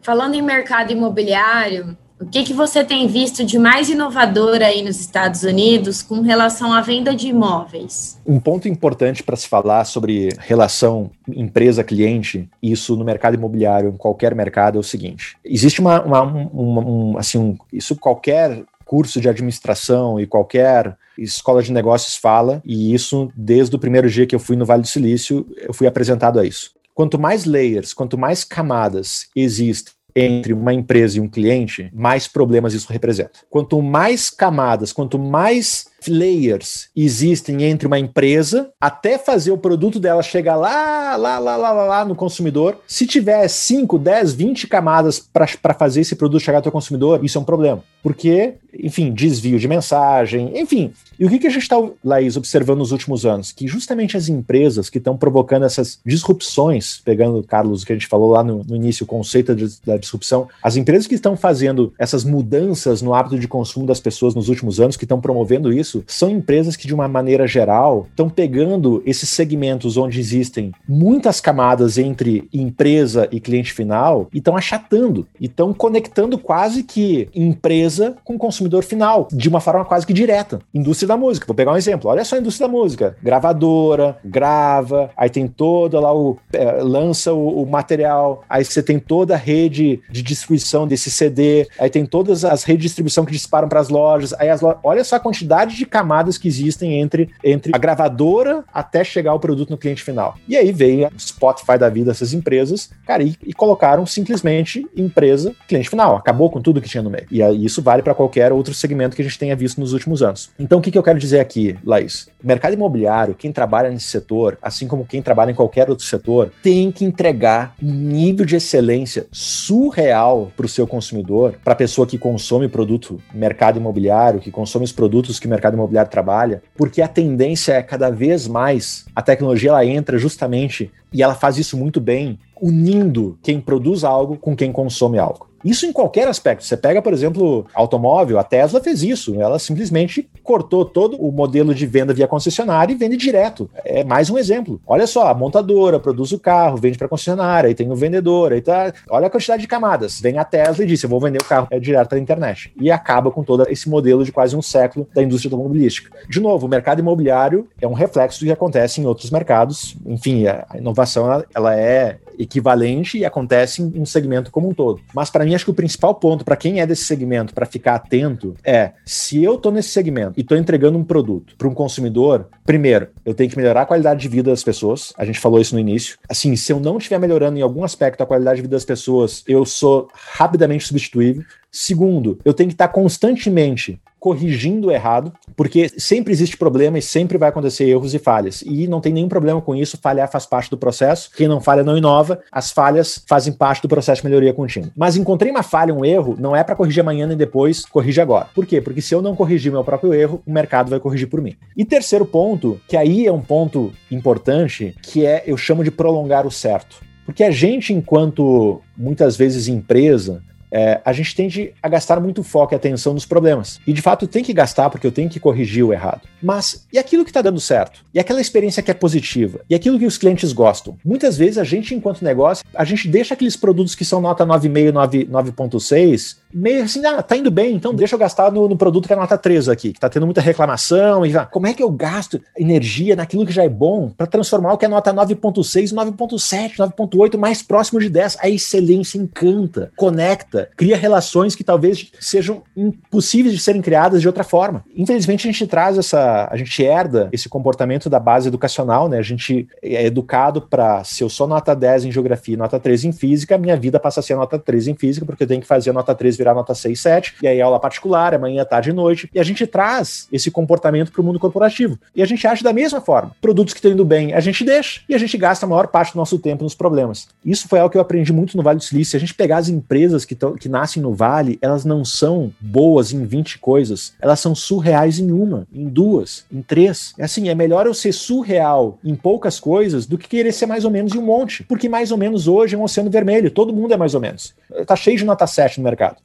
Falando em mercado imobiliário, o que, que você tem visto de mais inovador aí nos Estados Unidos com relação à venda de imóveis? Um ponto importante para se falar sobre relação empresa-cliente, isso no mercado imobiliário, em qualquer mercado, é o seguinte: existe uma, uma, uma um, assim, um, isso qualquer curso de administração e qualquer escola de negócios fala, e isso desde o primeiro dia que eu fui no Vale do Silício, eu fui apresentado a isso. Quanto mais layers, quanto mais camadas existem entre uma empresa e um cliente, mais problemas isso representa. Quanto mais camadas, quanto mais layers existem entre uma empresa até fazer o produto dela chegar lá, lá, lá, lá, lá, lá no consumidor. Se tiver 5, 10, 20 camadas para fazer esse produto chegar ao consumidor, isso é um problema. Porque, enfim, desvio de mensagem, enfim. E o que, que a gente está, Laís, observando nos últimos anos? Que justamente as empresas que estão provocando essas disrupções, pegando, Carlos, o que a gente falou lá no, no início, o conceito da, da disrupção, as empresas que estão fazendo essas mudanças no hábito de consumo das pessoas nos últimos anos, que estão promovendo isso, isso são empresas que, de uma maneira geral, estão pegando esses segmentos onde existem muitas camadas entre empresa e cliente final e estão achatando e estão conectando quase que empresa com consumidor final, de uma forma quase que direta. Indústria da música, vou pegar um exemplo. Olha só a indústria da música: gravadora, grava, aí tem toda lá o. É, lança o, o material, aí você tem toda a rede de distribuição desse CD, aí tem todas as redes de distribuição que disparam para as lojas, aí as lojas. Olha só a quantidade de de camadas que existem entre, entre a gravadora até chegar o produto no cliente final. E aí veio a Spotify da vida, essas empresas, cara, e, e colocaram simplesmente empresa, cliente final. Acabou com tudo que tinha no meio. E aí, isso vale para qualquer outro segmento que a gente tenha visto nos últimos anos. Então, o que, que eu quero dizer aqui, Laís? mercado imobiliário, quem trabalha nesse setor, assim como quem trabalha em qualquer outro setor, tem que entregar um nível de excelência surreal para o seu consumidor, para a pessoa que consome produto mercado imobiliário, que consome os produtos que o mercado mercado imobiliário trabalha, porque a tendência é cada vez mais a tecnologia ela entra justamente e ela faz isso muito bem, unindo quem produz algo com quem consome algo. Isso em qualquer aspecto. Você pega, por exemplo, automóvel, a Tesla fez isso. Ela simplesmente cortou todo o modelo de venda via concessionária e vende direto. É mais um exemplo. Olha só, a montadora produz o carro, vende para concessionária, aí tem o vendedor, aí tá. Olha a quantidade de camadas. Vem a Tesla e diz: Eu vou vender o carro é direto pela internet. E acaba com todo esse modelo de quase um século da indústria automobilística. De novo, o mercado imobiliário é um reflexo do que acontece em outros mercados. Enfim, a inovação ela, ela é equivalente e acontece em um segmento como um todo. Mas para mim acho que o principal ponto para quem é desse segmento para ficar atento é se eu estou nesse segmento e estou entregando um produto para um consumidor, primeiro, eu tenho que melhorar a qualidade de vida das pessoas. A gente falou isso no início. Assim, se eu não estiver melhorando em algum aspecto a qualidade de vida das pessoas, eu sou rapidamente substituível. Segundo, eu tenho que estar constantemente corrigindo errado, porque sempre existe problema e sempre vai acontecer erros e falhas. E não tem nenhum problema com isso, falhar faz parte do processo. Quem não falha não inova, as falhas fazem parte do processo de melhoria contínua. Mas encontrei uma falha, um erro, não é para corrigir amanhã nem depois, corrige agora. Por quê? Porque se eu não corrigir meu próprio erro, o mercado vai corrigir por mim. E terceiro ponto, que aí é um ponto importante, que é eu chamo de prolongar o certo. Porque a gente, enquanto muitas vezes empresa, é, a gente tende a gastar muito foco e atenção nos problemas. E de fato tem que gastar porque eu tenho que corrigir o errado. Mas e aquilo que está dando certo? E aquela experiência que é positiva? E aquilo que os clientes gostam? Muitas vezes a gente, enquanto negócio, a gente deixa aqueles produtos que são nota 9,5, 9,6 meio assim, ah, tá indo bem, então deixa eu gastar no, no, produto que é nota 3 aqui, que tá tendo muita reclamação. E já, como é que eu gasto energia naquilo que já é bom para transformar o que é nota 9.6, 9.7, 9.8 mais próximo de 10? A excelência encanta, conecta, cria relações que talvez sejam impossíveis de serem criadas de outra forma. Infelizmente a gente traz essa, a gente herda esse comportamento da base educacional, né? A gente é educado para se eu sou nota 10 em geografia e nota 3 em física, minha vida passa a ser nota 3 em física porque eu tenho que fazer a nota 3 virar nota 6, 7, e aí aula particular, amanhã, tarde e noite, e a gente traz esse comportamento para o mundo corporativo. E a gente age da mesma forma. Produtos que estão indo bem, a gente deixa, e a gente gasta a maior parte do nosso tempo nos problemas. Isso foi algo que eu aprendi muito no Vale do Silício. Se a gente pegar as empresas que, tão, que nascem no Vale, elas não são boas em 20 coisas, elas são surreais em uma, em duas, em três. É assim, é melhor eu ser surreal em poucas coisas do que querer ser mais ou menos em um monte. Porque mais ou menos hoje é um oceano vermelho, todo mundo é mais ou menos. Tá cheio de nota 7 no mercado.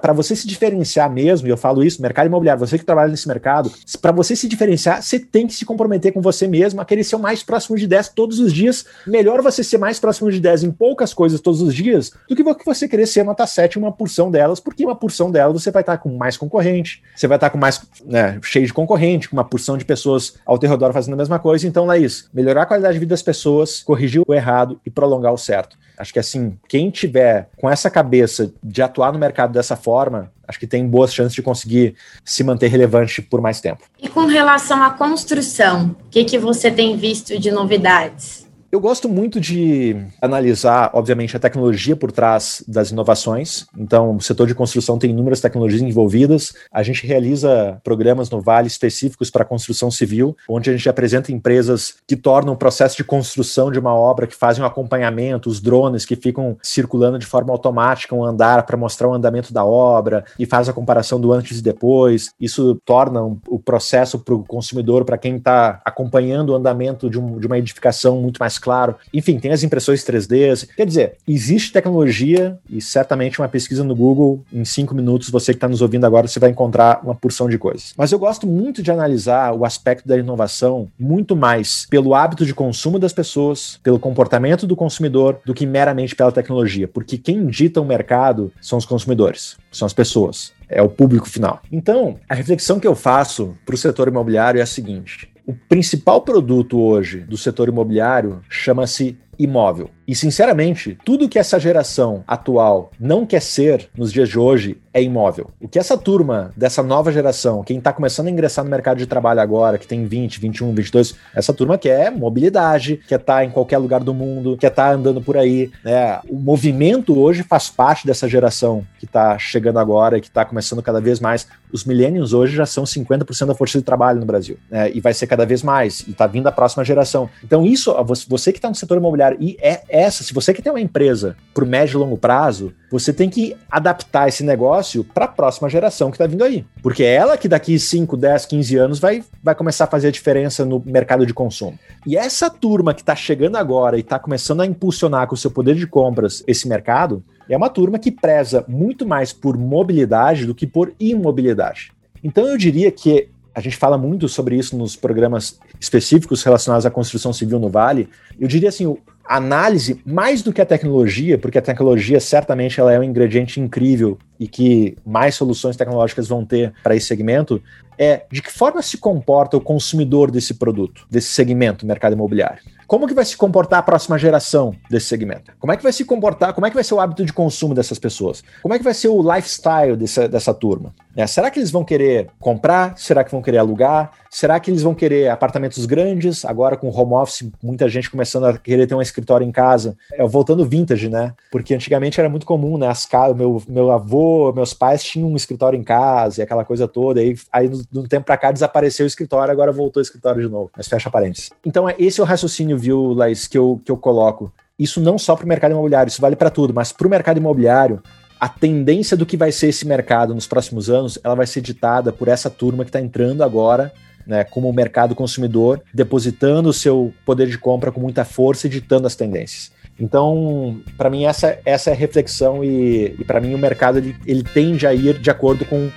Para você se diferenciar mesmo, e eu falo isso, mercado imobiliário, você que trabalha nesse mercado, para você se diferenciar, você tem que se comprometer com você mesmo, a querer ser o mais próximo de 10 todos os dias. Melhor você ser mais próximo de 10 em poucas coisas todos os dias do que você querer ser nota 7 em uma porção delas, porque uma porção delas você vai estar com mais concorrente, você vai estar com mais, né, cheio de concorrente, com uma porção de pessoas ao teu redor fazendo a mesma coisa. Então, Laís, melhorar a qualidade de vida das pessoas, corrigir o errado e prolongar o certo. Acho que assim, quem tiver com essa cabeça de atuar no mercado dessa forma, acho que tem boas chances de conseguir se manter relevante por mais tempo. E com relação à construção, o que, que você tem visto de novidades? Eu gosto muito de analisar, obviamente, a tecnologia por trás das inovações. Então, o setor de construção tem inúmeras tecnologias envolvidas. A gente realiza programas no Vale específicos para construção civil, onde a gente apresenta empresas que tornam o processo de construção de uma obra, que fazem um acompanhamento, os drones que ficam circulando de forma automática um andar para mostrar o andamento da obra e faz a comparação do antes e depois. Isso torna o processo para o consumidor, para quem está acompanhando o andamento de, um, de uma edificação muito mais claro. Enfim, tem as impressões 3D. Quer dizer, existe tecnologia e certamente uma pesquisa no Google, em cinco minutos, você que está nos ouvindo agora, você vai encontrar uma porção de coisas. Mas eu gosto muito de analisar o aspecto da inovação muito mais pelo hábito de consumo das pessoas, pelo comportamento do consumidor, do que meramente pela tecnologia. Porque quem dita o mercado são os consumidores, são as pessoas é o público final. Então, a reflexão que eu faço para o setor imobiliário é a seguinte: o principal produto hoje do setor imobiliário chama-se imóvel. E, sinceramente, tudo que essa geração atual não quer ser nos dias de hoje é imóvel. O que essa turma dessa nova geração, quem está começando a ingressar no mercado de trabalho agora, que tem 20, 21, 22, essa turma quer mobilidade, quer estar tá em qualquer lugar do mundo, quer estar tá andando por aí. Né? O movimento hoje faz parte dessa geração que está chegando agora e que está começando cada vez mais. Os millennials hoje já são 50% da força de trabalho no Brasil. Né? E vai ser cada vez mais. E está vindo a próxima geração. Então, isso, você que está no setor imobiliário, e é essa, se você quer ter uma empresa para o médio e longo prazo, você tem que adaptar esse negócio para a próxima geração que está vindo aí. Porque é ela que daqui 5, 10, 15 anos vai, vai começar a fazer a diferença no mercado de consumo. E essa turma que está chegando agora e está começando a impulsionar com o seu poder de compras esse mercado, é uma turma que preza muito mais por mobilidade do que por imobilidade. Então eu diria que a gente fala muito sobre isso nos programas específicos relacionados à construção civil no Vale. Eu diria assim, análise mais do que a tecnologia, porque a tecnologia certamente ela é um ingrediente incrível e que mais soluções tecnológicas vão ter para esse segmento, é de que forma se comporta o consumidor desse produto, desse segmento mercado imobiliário. Como que vai se comportar a próxima geração desse segmento? Como é que vai se comportar, como é que vai ser o hábito de consumo dessas pessoas? Como é que vai ser o lifestyle dessa, dessa turma? É, será que eles vão querer comprar? Será que vão querer alugar? Será que eles vão querer apartamentos grandes? Agora com home office, muita gente começando a querer ter um escritório em casa. É, voltando vintage, né? Porque antigamente era muito comum, né? As meu, meu avô, meus pais tinham um escritório em casa e aquela coisa toda. Aí, aí no, no tempo para cá desapareceu o escritório, agora voltou o escritório de novo. Mas fecha parênteses. Então, é, esse é o raciocínio, viu, Laís, que eu, que eu coloco. Isso não só para o mercado imobiliário, isso vale para tudo, mas para o mercado imobiliário, a tendência do que vai ser esse mercado nos próximos anos, ela vai ser ditada por essa turma que está entrando agora, né, como mercado consumidor, depositando o seu poder de compra com muita força e ditando as tendências. Então, para mim, essa, essa é a reflexão e, e para mim o mercado ele, ele tende a ir de acordo com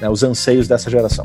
né, os anseios dessa geração.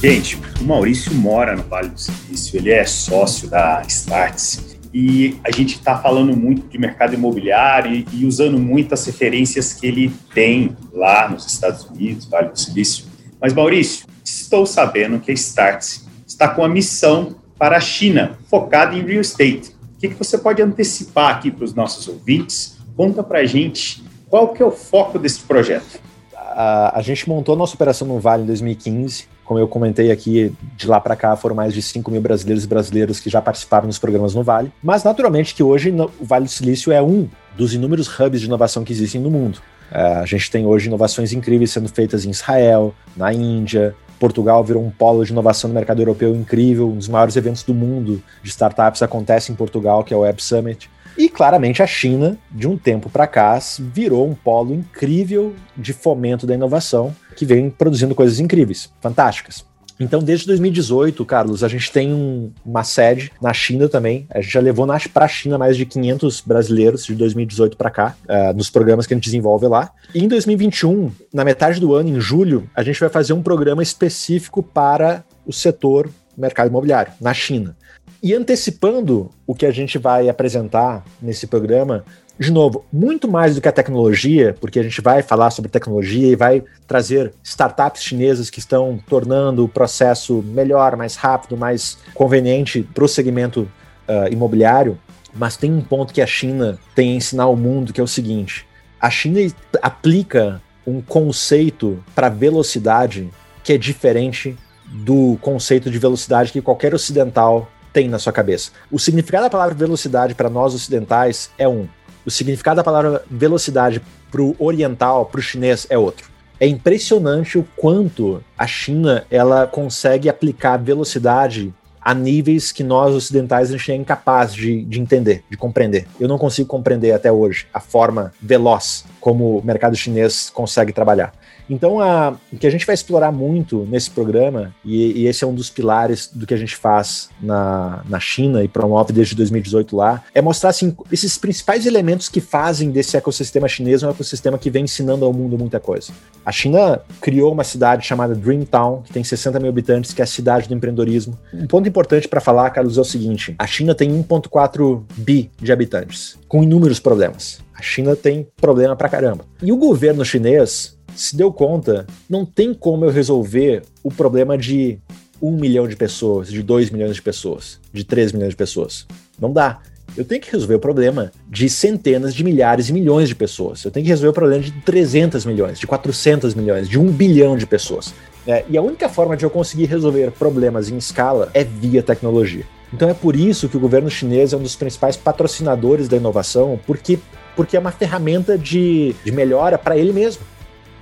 Gente, o Maurício mora no Vale do Silício, ele é sócio da Starts e a gente está falando muito de mercado imobiliário e, e, usando muitas referências que ele tem lá nos Estados Unidos, Vale do Silício. Mas, Maurício, estou sabendo que a Starts está com a missão para a China, focada em real estate. O que, que você pode antecipar aqui para os nossos ouvintes? Conta para a gente Qual que é o foco desse projeto? A, a gente montou nossa operação no Vale em 2015. Como eu comentei aqui, de lá para cá foram mais de 5 mil brasileiros e brasileiras que já participaram dos programas no Vale. Mas, naturalmente, que hoje o Vale do Silício é um dos inúmeros hubs de inovação que existem no mundo. É, a gente tem hoje inovações incríveis sendo feitas em Israel, na Índia, Portugal virou um polo de inovação no mercado europeu incrível, um dos maiores eventos do mundo de startups acontece em Portugal, que é o Web Summit. E claramente a China, de um tempo para cá, virou um polo incrível de fomento da inovação, que vem produzindo coisas incríveis, fantásticas. Então, desde 2018, Carlos, a gente tem um, uma sede na China também. A gente já levou para a China mais de 500 brasileiros de 2018 para cá, uh, nos programas que a gente desenvolve lá. E em 2021, na metade do ano, em julho, a gente vai fazer um programa específico para o setor mercado imobiliário, na China. E antecipando o que a gente vai apresentar nesse programa, de novo, muito mais do que a tecnologia, porque a gente vai falar sobre tecnologia e vai trazer startups chinesas que estão tornando o processo melhor, mais rápido, mais conveniente para o segmento uh, imobiliário. Mas tem um ponto que a China tem a ensinar ao mundo, que é o seguinte: a China aplica um conceito para velocidade que é diferente do conceito de velocidade que qualquer ocidental tem na sua cabeça. O significado da palavra velocidade para nós ocidentais é um, o significado da palavra velocidade para o oriental, para o chinês, é outro. É impressionante o quanto a China ela consegue aplicar velocidade a níveis que nós ocidentais a gente é incapaz de, de entender, de compreender. Eu não consigo compreender até hoje a forma veloz como o mercado chinês consegue trabalhar. Então, a, o que a gente vai explorar muito nesse programa, e, e, esse é um dos pilares do que a gente faz na, na China e promove desde 2018 lá, é mostrar assim, esses principais elementos que fazem desse ecossistema chinês um ecossistema que vem ensinando ao mundo muita coisa. A China criou uma cidade chamada Dreamtown, que tem 60 mil habitantes, que é a cidade do empreendedorismo. Um ponto importante para falar, Carlos, é o seguinte: a China tem 1,4 bi de habitantes, com inúmeros problemas. A China tem problema pra caramba. E o governo chinês se deu conta, não tem como eu resolver o problema de um milhão de pessoas, de dois milhões de pessoas, de três milhões de pessoas. Não dá. Eu tenho que resolver o problema de centenas de milhares e milhões de pessoas. Eu tenho que resolver o problema de 300 milhões, de 400 milhões, de um bilhão de pessoas. É, e a única forma de eu conseguir resolver problemas em escala é via tecnologia. Então é por isso que o governo chinês é um dos principais patrocinadores da inovação, porque, porque é uma ferramenta de, de melhora para ele mesmo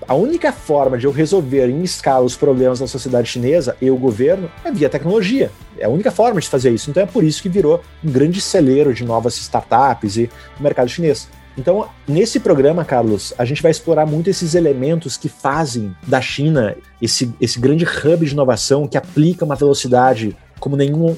a única forma de eu resolver em escala os problemas da sociedade chinesa e o governo é via tecnologia. É a única forma de fazer isso. Então é por isso que virou um grande celeiro de novas startups e o mercado chinês. Então, nesse programa, Carlos, a gente vai explorar muito esses elementos que fazem da China esse, esse grande hub de inovação que aplica uma velocidade como nenhum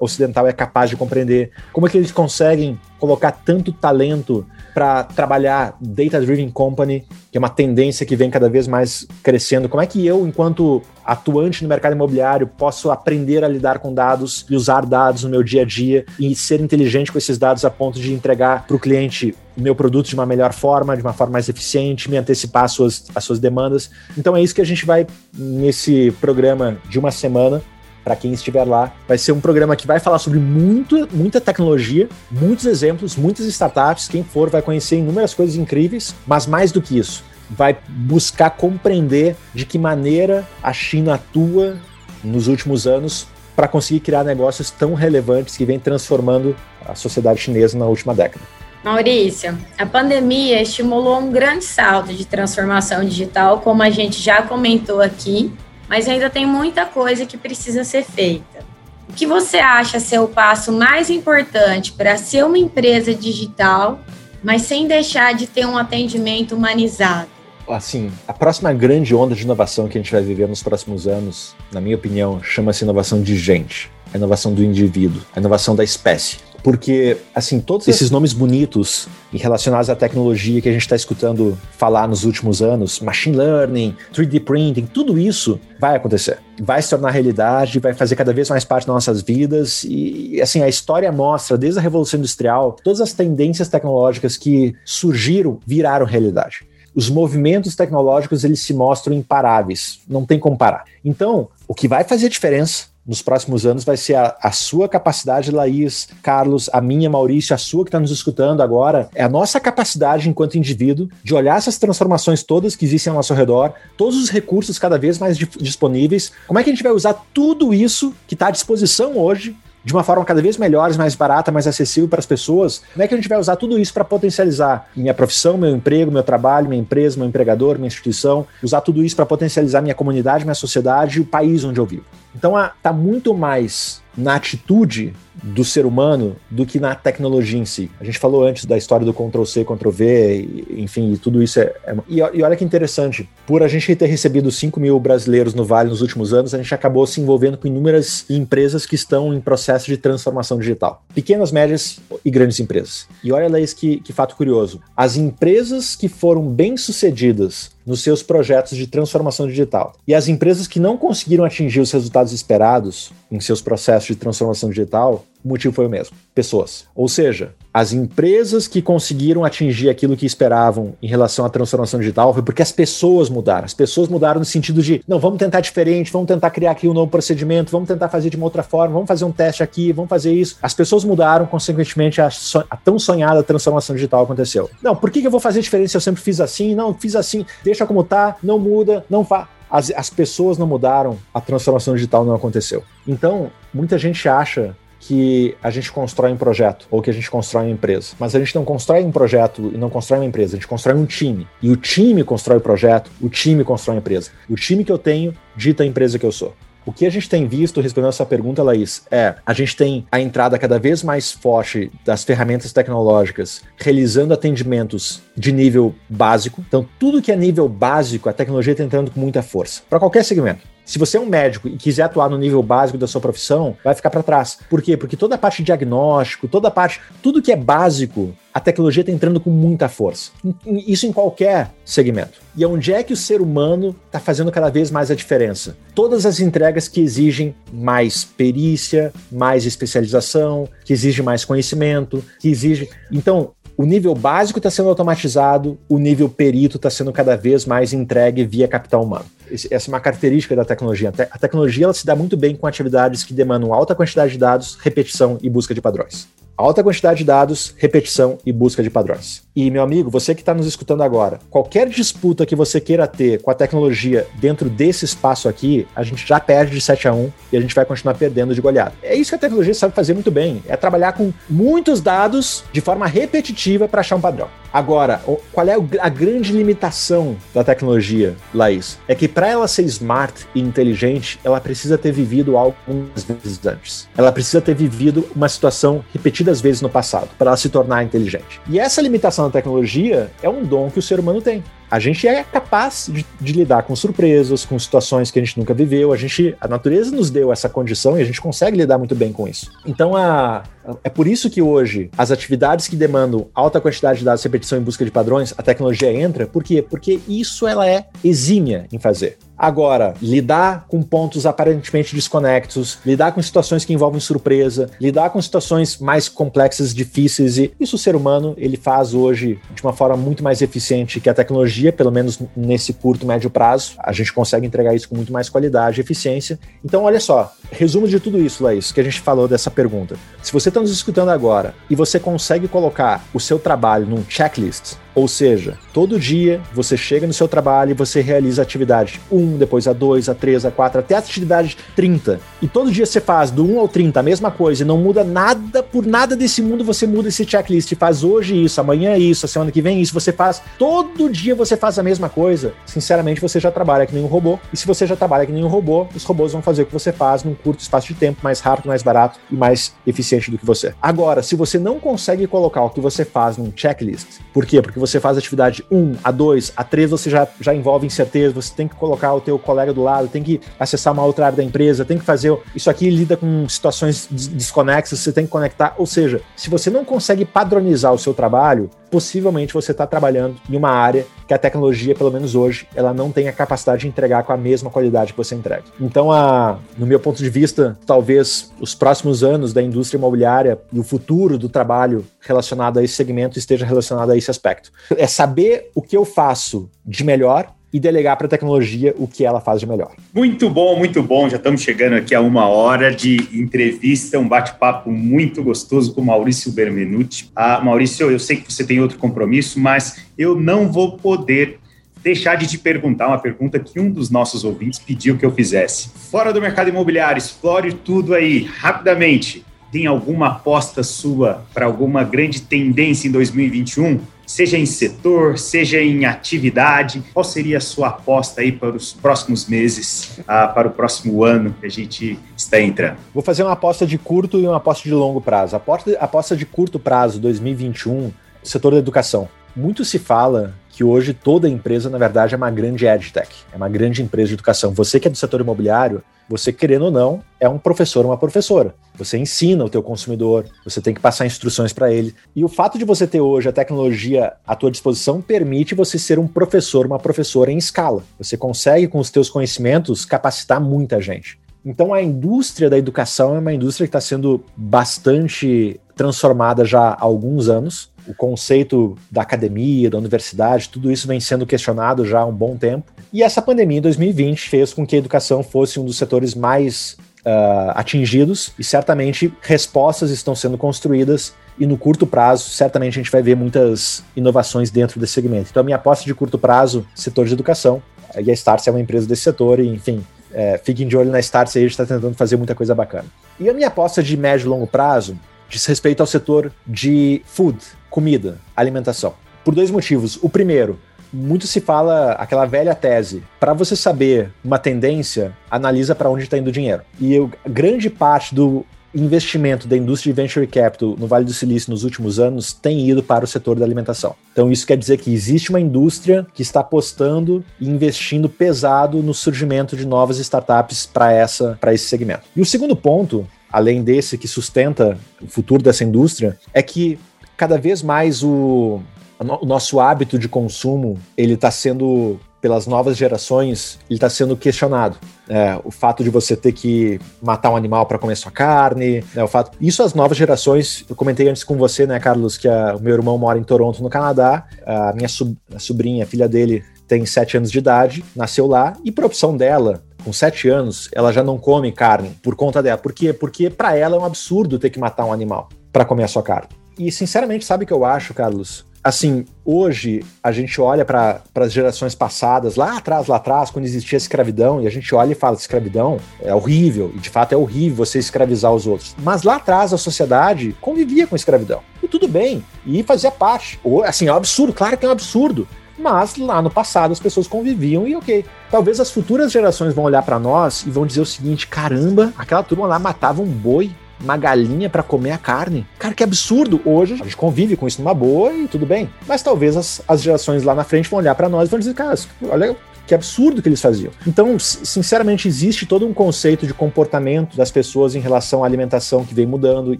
ocidental é capaz de compreender. Como é que eles conseguem colocar tanto talento para trabalhar data-driven company, que é uma tendência que vem cada vez mais crescendo? Como é que eu, enquanto atuante no mercado imobiliário, posso aprender a lidar com dados e usar dados no meu dia a dia e ser inteligente com esses dados a ponto de entregar para o cliente meu produto de uma melhor forma, de uma forma mais eficiente, me antecipar as suas, as suas demandas? Então é isso que a gente vai nesse programa de uma semana para quem estiver lá. Vai ser um programa que vai falar sobre muito, muita tecnologia, muitos exemplos, muitas startups. Quem for vai conhecer inúmeras coisas incríveis, mas mais do que isso, vai buscar compreender de que maneira a China atua nos últimos anos para conseguir criar negócios tão relevantes que vem transformando a sociedade chinesa na última década. Maurício, a pandemia estimulou um grande salto de transformação digital, como a gente já comentou aqui, mas ainda tem muita coisa que precisa ser feita. O que você acha ser o passo mais importante para ser uma empresa digital, mas sem deixar de ter um atendimento humanizado? Assim, a próxima grande onda de inovação que a gente vai viver nos próximos anos, na minha opinião, chama-se inovação de gente, a inovação do indivíduo, a inovação da espécie. Porque, assim, todos esses nomes bonitos e relacionados à tecnologia que a gente está escutando falar nos últimos anos, machine learning, 3D printing, tudo isso vai acontecer. Vai se tornar realidade, vai fazer cada vez mais parte das nossas vidas. E, assim, a história mostra, desde a Revolução Industrial, todas as tendências tecnológicas que surgiram viraram realidade os movimentos tecnológicos eles se mostram imparáveis, não tem como parar. Então, o que vai fazer diferença nos próximos anos vai ser a, a sua capacidade, Laís, Carlos, a minha, Maurício, a sua que está nos escutando agora, é a nossa capacidade enquanto indivíduo de olhar essas transformações todas que existem ao nosso redor, todos os recursos cada vez mais disponíveis, como é que a gente vai usar tudo isso que está à disposição hoje de uma forma cada vez melhor, mais barata, mais acessível para as pessoas, como é que a gente vai usar tudo isso para potencializar minha profissão, meu emprego, meu trabalho, minha empresa, meu empregador, minha instituição, usar tudo isso para potencializar minha comunidade, minha sociedade e o país onde eu vivo. Então está muito mais na atitude do ser humano do que na tecnologia em si. A gente falou antes da história do Ctrl-C, Ctrl-V, enfim, e tudo isso é, é... E, e, olha que interessante, por a gente ter recebido 5 mil brasileiros no Vale nos últimos anos, a gente acabou se envolvendo com inúmeras empresas que estão em processo de transformação digital. Pequenas, médias e grandes empresas. E olha lá isso que, que fato curioso. As empresas que foram bem-sucedidas nos seus projetos de transformação digital. E as empresas que não conseguiram atingir os resultados esperados em seus processos de transformação digital, o motivo foi o mesmo: pessoas. Ou seja, as empresas que conseguiram atingir aquilo que esperavam em relação à transformação digital foi porque as pessoas mudaram. As pessoas mudaram no sentido de, não, vamos tentar diferente, vamos tentar criar aqui um novo procedimento, vamos tentar fazer de uma outra forma, vamos fazer um teste aqui, vamos fazer isso. As pessoas mudaram, consequentemente, a, so a tão sonhada transformação digital aconteceu. Não, por que, que eu vou fazer diferente se eu sempre fiz assim? Não, fiz assim, deixa como tá, não muda, não faz. As, as pessoas não mudaram, a transformação digital não aconteceu. Então, muita gente acha que a gente constrói um projeto ou que a gente constrói uma empresa. Mas a gente não constrói um projeto e não constrói uma empresa, a gente constrói um time. E o time constrói o projeto, o time constrói a empresa. O time que eu tenho dita a empresa que eu sou. O que a gente tem visto, respondendo a sua pergunta, Laís, é a gente tem a entrada cada vez mais forte das ferramentas tecnológicas realizando atendimentos de nível básico. Então, tudo que é nível básico, a tecnologia está entrando com muita força, para qualquer segmento. Se você é um médico e quiser atuar no nível básico da sua profissão, vai ficar para trás. Por quê? Porque toda a parte de diagnóstico, toda a parte, tudo que é básico, a tecnologia está entrando com muita força. Isso em qualquer segmento. E onde é que o ser humano está fazendo cada vez mais a diferença? Todas as entregas que exigem mais perícia, mais especialização, que exigem mais conhecimento, que exigem. Então, o nível básico está sendo automatizado, o nível perito está sendo cada vez mais entregue via capital humano. Essa é uma característica da tecnologia. A tecnologia ela se dá muito bem com atividades que demandam alta quantidade de dados, repetição e busca de padrões alta quantidade de dados, repetição e busca de padrões. E, meu amigo, você que está nos escutando agora, qualquer disputa que você queira ter com a tecnologia dentro desse espaço aqui, a gente já perde de 7 a 1 e a gente vai continuar perdendo de goleada. É isso que a tecnologia sabe fazer muito bem, é trabalhar com muitos dados de forma repetitiva para achar um padrão. Agora, qual é a grande limitação da tecnologia, Laís? É que para ela ser smart e inteligente, ela precisa ter vivido algo algumas vezes antes. Ela precisa ter vivido uma situação repetidas vezes no passado para ela se tornar inteligente. E essa limitação tecnologia é um dom que o ser humano tem a gente é capaz de, de, lidar com surpresas, com situações que a gente nunca viveu. A gente, a natureza nos deu essa condição e a gente consegue lidar muito bem com isso. Então, a, é por isso que hoje as atividades que demandam alta quantidade de dados, repetição em busca de padrões, a tecnologia entra. Por quê? Porque isso ela é exímia em fazer. Agora, lidar com pontos aparentemente desconexos, lidar com situações que envolvem surpresa, lidar com situações mais complexas, difíceis, e isso o ser humano ele faz hoje de uma forma muito mais eficiente que a tecnologia, pelo menos nesse curto, médio prazo. A gente consegue entregar isso com muito mais qualidade e eficiência. Então, olha só, resumo de tudo isso, Laís, que a gente falou dessa pergunta. Se você está nos escutando agora e você consegue colocar o seu trabalho num checklist, ou seja, todo dia você chega no seu trabalho e você realiza atividade 1, depois a 2, a 3, a 4, até a atividade 30. E todo dia você faz do 1 ao 30 a mesma coisa e não muda nada, por nada desse mundo você muda esse checklist. Faz hoje isso, amanhã isso, a semana que vem isso. Você faz, todo dia você faz a mesma coisa. Sinceramente, você já trabalha que nem um robô. E se você já trabalha que nem um robô, os robôs vão fazer o que você faz num curto espaço de tempo, mais rápido, mais barato e mais eficiente do que você. Agora, se você não consegue colocar o que você faz num checklist, por quê? Porque você você faz atividade 1, a 2, a 3, você já, já envolve incerteza, você tem que colocar o teu colega do lado, tem que acessar uma outra área da empresa, tem que fazer isso aqui lida com situações desconexas, você tem que conectar, ou seja, se você não consegue padronizar o seu trabalho, possivelmente você está trabalhando em uma área que a tecnologia, pelo menos hoje, ela não tem a capacidade de entregar com a mesma qualidade que você entrega. Então, a, no meu ponto de vista, talvez os próximos anos da indústria imobiliária e o futuro do trabalho relacionado a esse segmento esteja relacionado a esse aspecto. É saber o que eu faço de melhor e delegar para a tecnologia o que ela faz de melhor. Muito bom, muito bom. Já estamos chegando aqui a uma hora de entrevista, um bate-papo muito gostoso com Maurício Bermenuti. Ah, Maurício, eu sei que você tem outro compromisso, mas eu não vou poder deixar de te perguntar uma pergunta que um dos nossos ouvintes pediu que eu fizesse. Fora do mercado imobiliário, explore tudo aí, rapidamente. Tem alguma aposta sua para alguma grande tendência em 2021? Seja em setor, seja em atividade. Qual seria a sua aposta aí para os próximos meses, uh, para o próximo ano que a gente está entrando? Vou fazer uma aposta de curto e uma aposta de longo prazo. A aposta, aposta de curto prazo, 2021, setor da educação. Muito se fala que hoje toda empresa, na verdade, é uma grande edtech, é uma grande empresa de educação. Você que é do setor imobiliário, você querendo ou não, é um professor ou uma professora. Você ensina o teu consumidor, você tem que passar instruções para ele. E o fato de você ter hoje a tecnologia à tua disposição permite você ser um professor, uma professora em escala. Você consegue com os teus conhecimentos capacitar muita gente. Então a indústria da educação é uma indústria que está sendo bastante transformada já há alguns anos o conceito da academia, da universidade, tudo isso vem sendo questionado já há um bom tempo. E essa pandemia em 2020 fez com que a educação fosse um dos setores mais uh, atingidos e certamente respostas estão sendo construídas e no curto prazo, certamente a gente vai ver muitas inovações dentro desse segmento. Então, a minha aposta de curto prazo, setor de educação, e a Startse é uma empresa desse setor, e enfim, é, fiquem de olho na Startse aí, a gente está tentando fazer muita coisa bacana. E a minha aposta de médio e longo prazo diz respeito ao setor de food, comida, alimentação. Por dois motivos. O primeiro, muito se fala aquela velha tese. Para você saber uma tendência, analisa para onde está indo o dinheiro. E eu, grande parte do investimento da indústria de venture capital no Vale do Silício nos últimos anos tem ido para o setor da alimentação. Então isso quer dizer que existe uma indústria que está apostando e investindo pesado no surgimento de novas startups para essa para esse segmento. E o segundo ponto, além desse que sustenta o futuro dessa indústria, é que cada vez mais o, o nosso hábito de consumo ele está sendo pelas novas gerações ele está sendo questionado. É, o fato de você ter que matar um animal para comer sua carne né, o fato isso as novas gerações eu comentei antes com você né Carlos que a, o meu irmão mora em Toronto no Canadá. A minha a sobrinha a filha dele tem sete anos de idade nasceu lá e por opção dela com sete anos, ela já não come carne por conta dela. Por quê? Porque para ela é um absurdo ter que matar um animal para comer a sua carne. E sinceramente, sabe o que eu acho, Carlos? Assim, hoje a gente olha para as gerações passadas, lá atrás, lá atrás, quando existia escravidão, e a gente olha e fala: escravidão é horrível, e de fato é horrível você escravizar os outros. Mas lá atrás a sociedade convivia com escravidão. E tudo bem, e fazia parte. Ou, assim, é um absurdo, claro que é um absurdo. Mas lá no passado as pessoas conviviam e ok. Talvez as futuras gerações vão olhar para nós e vão dizer o seguinte: caramba, aquela turma lá matava um boi uma galinha para comer a carne. Cara, que absurdo. Hoje a gente convive com isso numa boa e tudo bem. Mas talvez as, as gerações lá na frente vão olhar para nós e vão dizer, cara, olha que absurdo que eles faziam. Então, sinceramente, existe todo um conceito de comportamento das pessoas em relação à alimentação que vem mudando.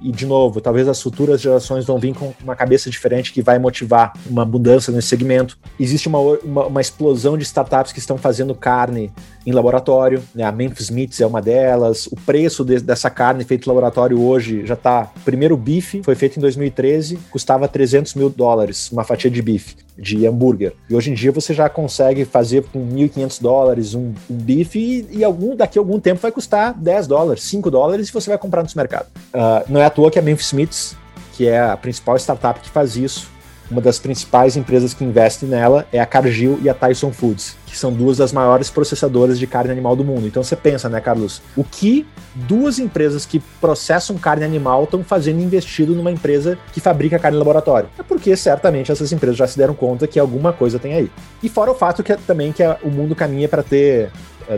E, de novo, talvez as futuras gerações vão vir com uma cabeça diferente que vai motivar uma mudança nesse segmento. Existe uma, uma, uma explosão de startups que estão fazendo carne em laboratório. Né? A Memphis Meats é uma delas. O preço de, dessa carne feita em laboratório hoje já está. Primeiro bife foi feito em 2013, custava 300 mil dólares, uma fatia de bife, de hambúrguer. E hoje em dia você já consegue fazer com 1.500 dólares um, um bife e, e, algum, daqui a algum tempo vai custar 10 dólares, 5 dólares e você vai comprar no mercado. Uh, não é à toa que a Memphis Smiths, que é a principal startup que faz isso, uma das principais empresas que investem nela é a Cargill e a Tyson Foods, que são duas das maiores processadoras de carne animal do mundo. Então você pensa, né, Carlos? O que duas empresas que processam carne animal estão fazendo investido numa empresa que fabrica carne em laboratório? É porque certamente essas empresas já se deram conta que alguma coisa tem aí. E fora o fato que é, também que o mundo caminha para ter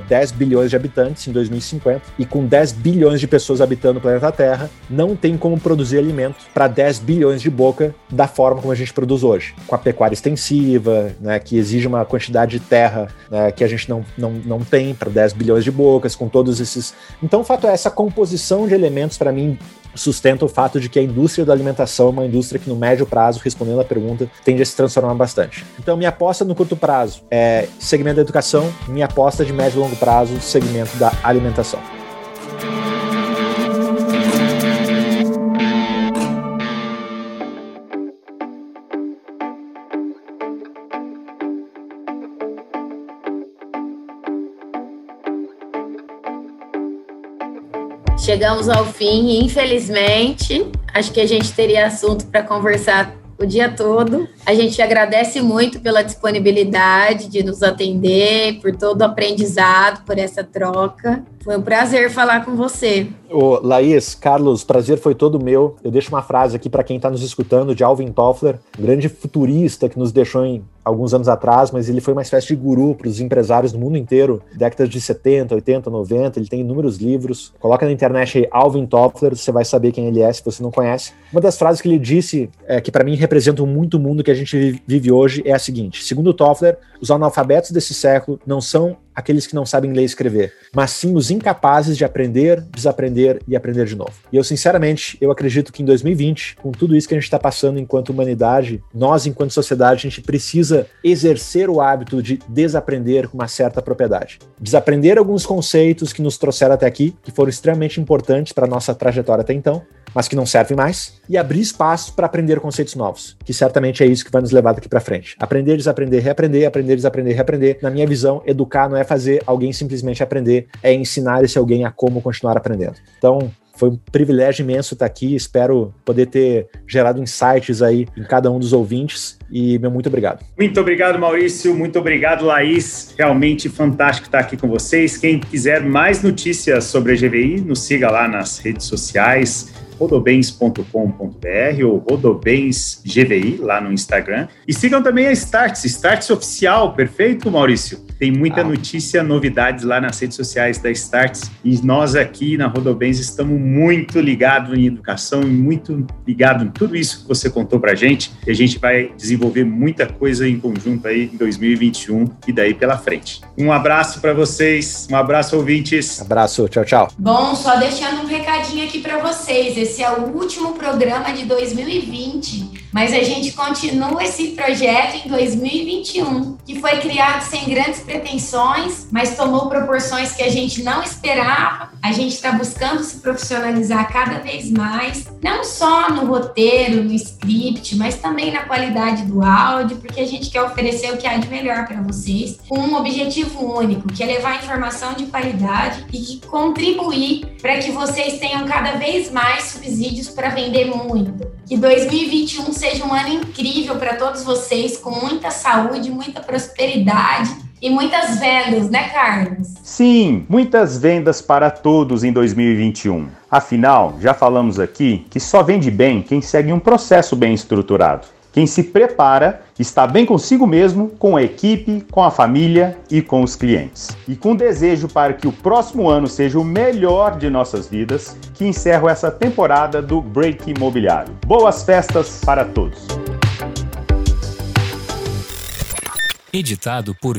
10 é, bilhões de habitantes em 2050 e com 10 bilhões de pessoas habitando o planeta Terra, não tem como produzir alimento para 10 bilhões de boca da forma como a gente produz hoje, com a pecuária extensiva, né, que exige uma quantidade de terra né, que a gente não, não, não tem para 10 bilhões de bocas, com todos esses. Então, o fato é, essa composição de elementos, para mim, sustenta o fato de que a indústria da alimentação é uma indústria que, no médio prazo, respondendo à pergunta, tende a se transformar bastante. Então, minha aposta no curto prazo é segmento da educação, minha aposta de médio e longo prazo, segmento da alimentação. Chegamos ao fim infelizmente, acho que a gente teria assunto para conversar o dia todo. A gente agradece muito pela disponibilidade de nos atender, por todo o aprendizado, por essa troca. Foi um prazer falar com você. Ô, Laís, Carlos, prazer foi todo meu. Eu deixo uma frase aqui para quem está nos escutando de Alvin Toffler, um grande futurista que nos deixou em alguns anos atrás, mas ele foi uma espécie de guru para os empresários do mundo inteiro, décadas de 70, 80, 90. Ele tem inúmeros livros. Coloca na internet aí Alvin Toffler, você vai saber quem ele é se você não conhece. Uma das frases que ele disse, é, que para mim representam muito o mundo que a gente vive hoje, é a seguinte: segundo Toffler, os analfabetos desse século não são aqueles que não sabem ler e escrever, mas sim os incapazes de aprender, desaprender e aprender de novo. E eu, sinceramente, eu acredito que em 2020, com tudo isso que a gente está passando enquanto humanidade, nós, enquanto sociedade, a gente precisa exercer o hábito de desaprender com uma certa propriedade. Desaprender alguns conceitos que nos trouxeram até aqui, que foram extremamente importantes para a nossa trajetória até então, mas que não servem mais, e abrir espaço para aprender conceitos novos, que certamente é isso que vai nos levar daqui para frente. Aprender, desaprender, reaprender, aprender, desaprender, reaprender. Na minha visão, educar não é fazer alguém simplesmente aprender, é ensinar esse alguém a como continuar aprendendo. Então, foi um privilégio imenso estar aqui. Espero poder ter gerado insights aí em cada um dos ouvintes. E meu muito obrigado. Muito obrigado, Maurício. Muito obrigado, Laís. Realmente fantástico estar aqui com vocês. Quem quiser mais notícias sobre a GVI, nos siga lá nas redes sociais rodobens.com.br ou rodobensgvi lá no Instagram. E sigam também a Starts, Starts Oficial, perfeito, Maurício? Tem muita ah. notícia, novidades lá nas redes sociais da Starts e nós aqui na Rodobens estamos muito ligados em educação e muito ligados em tudo isso que você contou para gente. E a gente vai desenvolver muita coisa em conjunto aí em 2021 e daí pela frente. Um abraço para vocês, um abraço ouvintes. Abraço, tchau, tchau. Bom, só deixando um recadinho aqui para vocês. Esse é o último programa de 2020 mas a gente continua esse projeto em 2021, que foi criado sem grandes pretensões, mas tomou proporções que a gente não esperava. A gente está buscando se profissionalizar cada vez mais, não só no roteiro, no script, mas também na qualidade do áudio, porque a gente quer oferecer o que há de melhor para vocês, com um objetivo único, que é levar informação de qualidade e contribuir para que vocês tenham cada vez mais subsídios para vender muito. Que 2021 seja um ano incrível para todos vocês, com muita saúde, muita prosperidade e muitas vendas, né, Carlos? Sim, muitas vendas para todos em 2021. Afinal, já falamos aqui que só vende bem quem segue um processo bem estruturado. Quem se prepara está bem consigo mesmo, com a equipe, com a família e com os clientes. E com desejo para que o próximo ano seja o melhor de nossas vidas, que encerro essa temporada do Break Imobiliário. Boas festas para todos! Editado por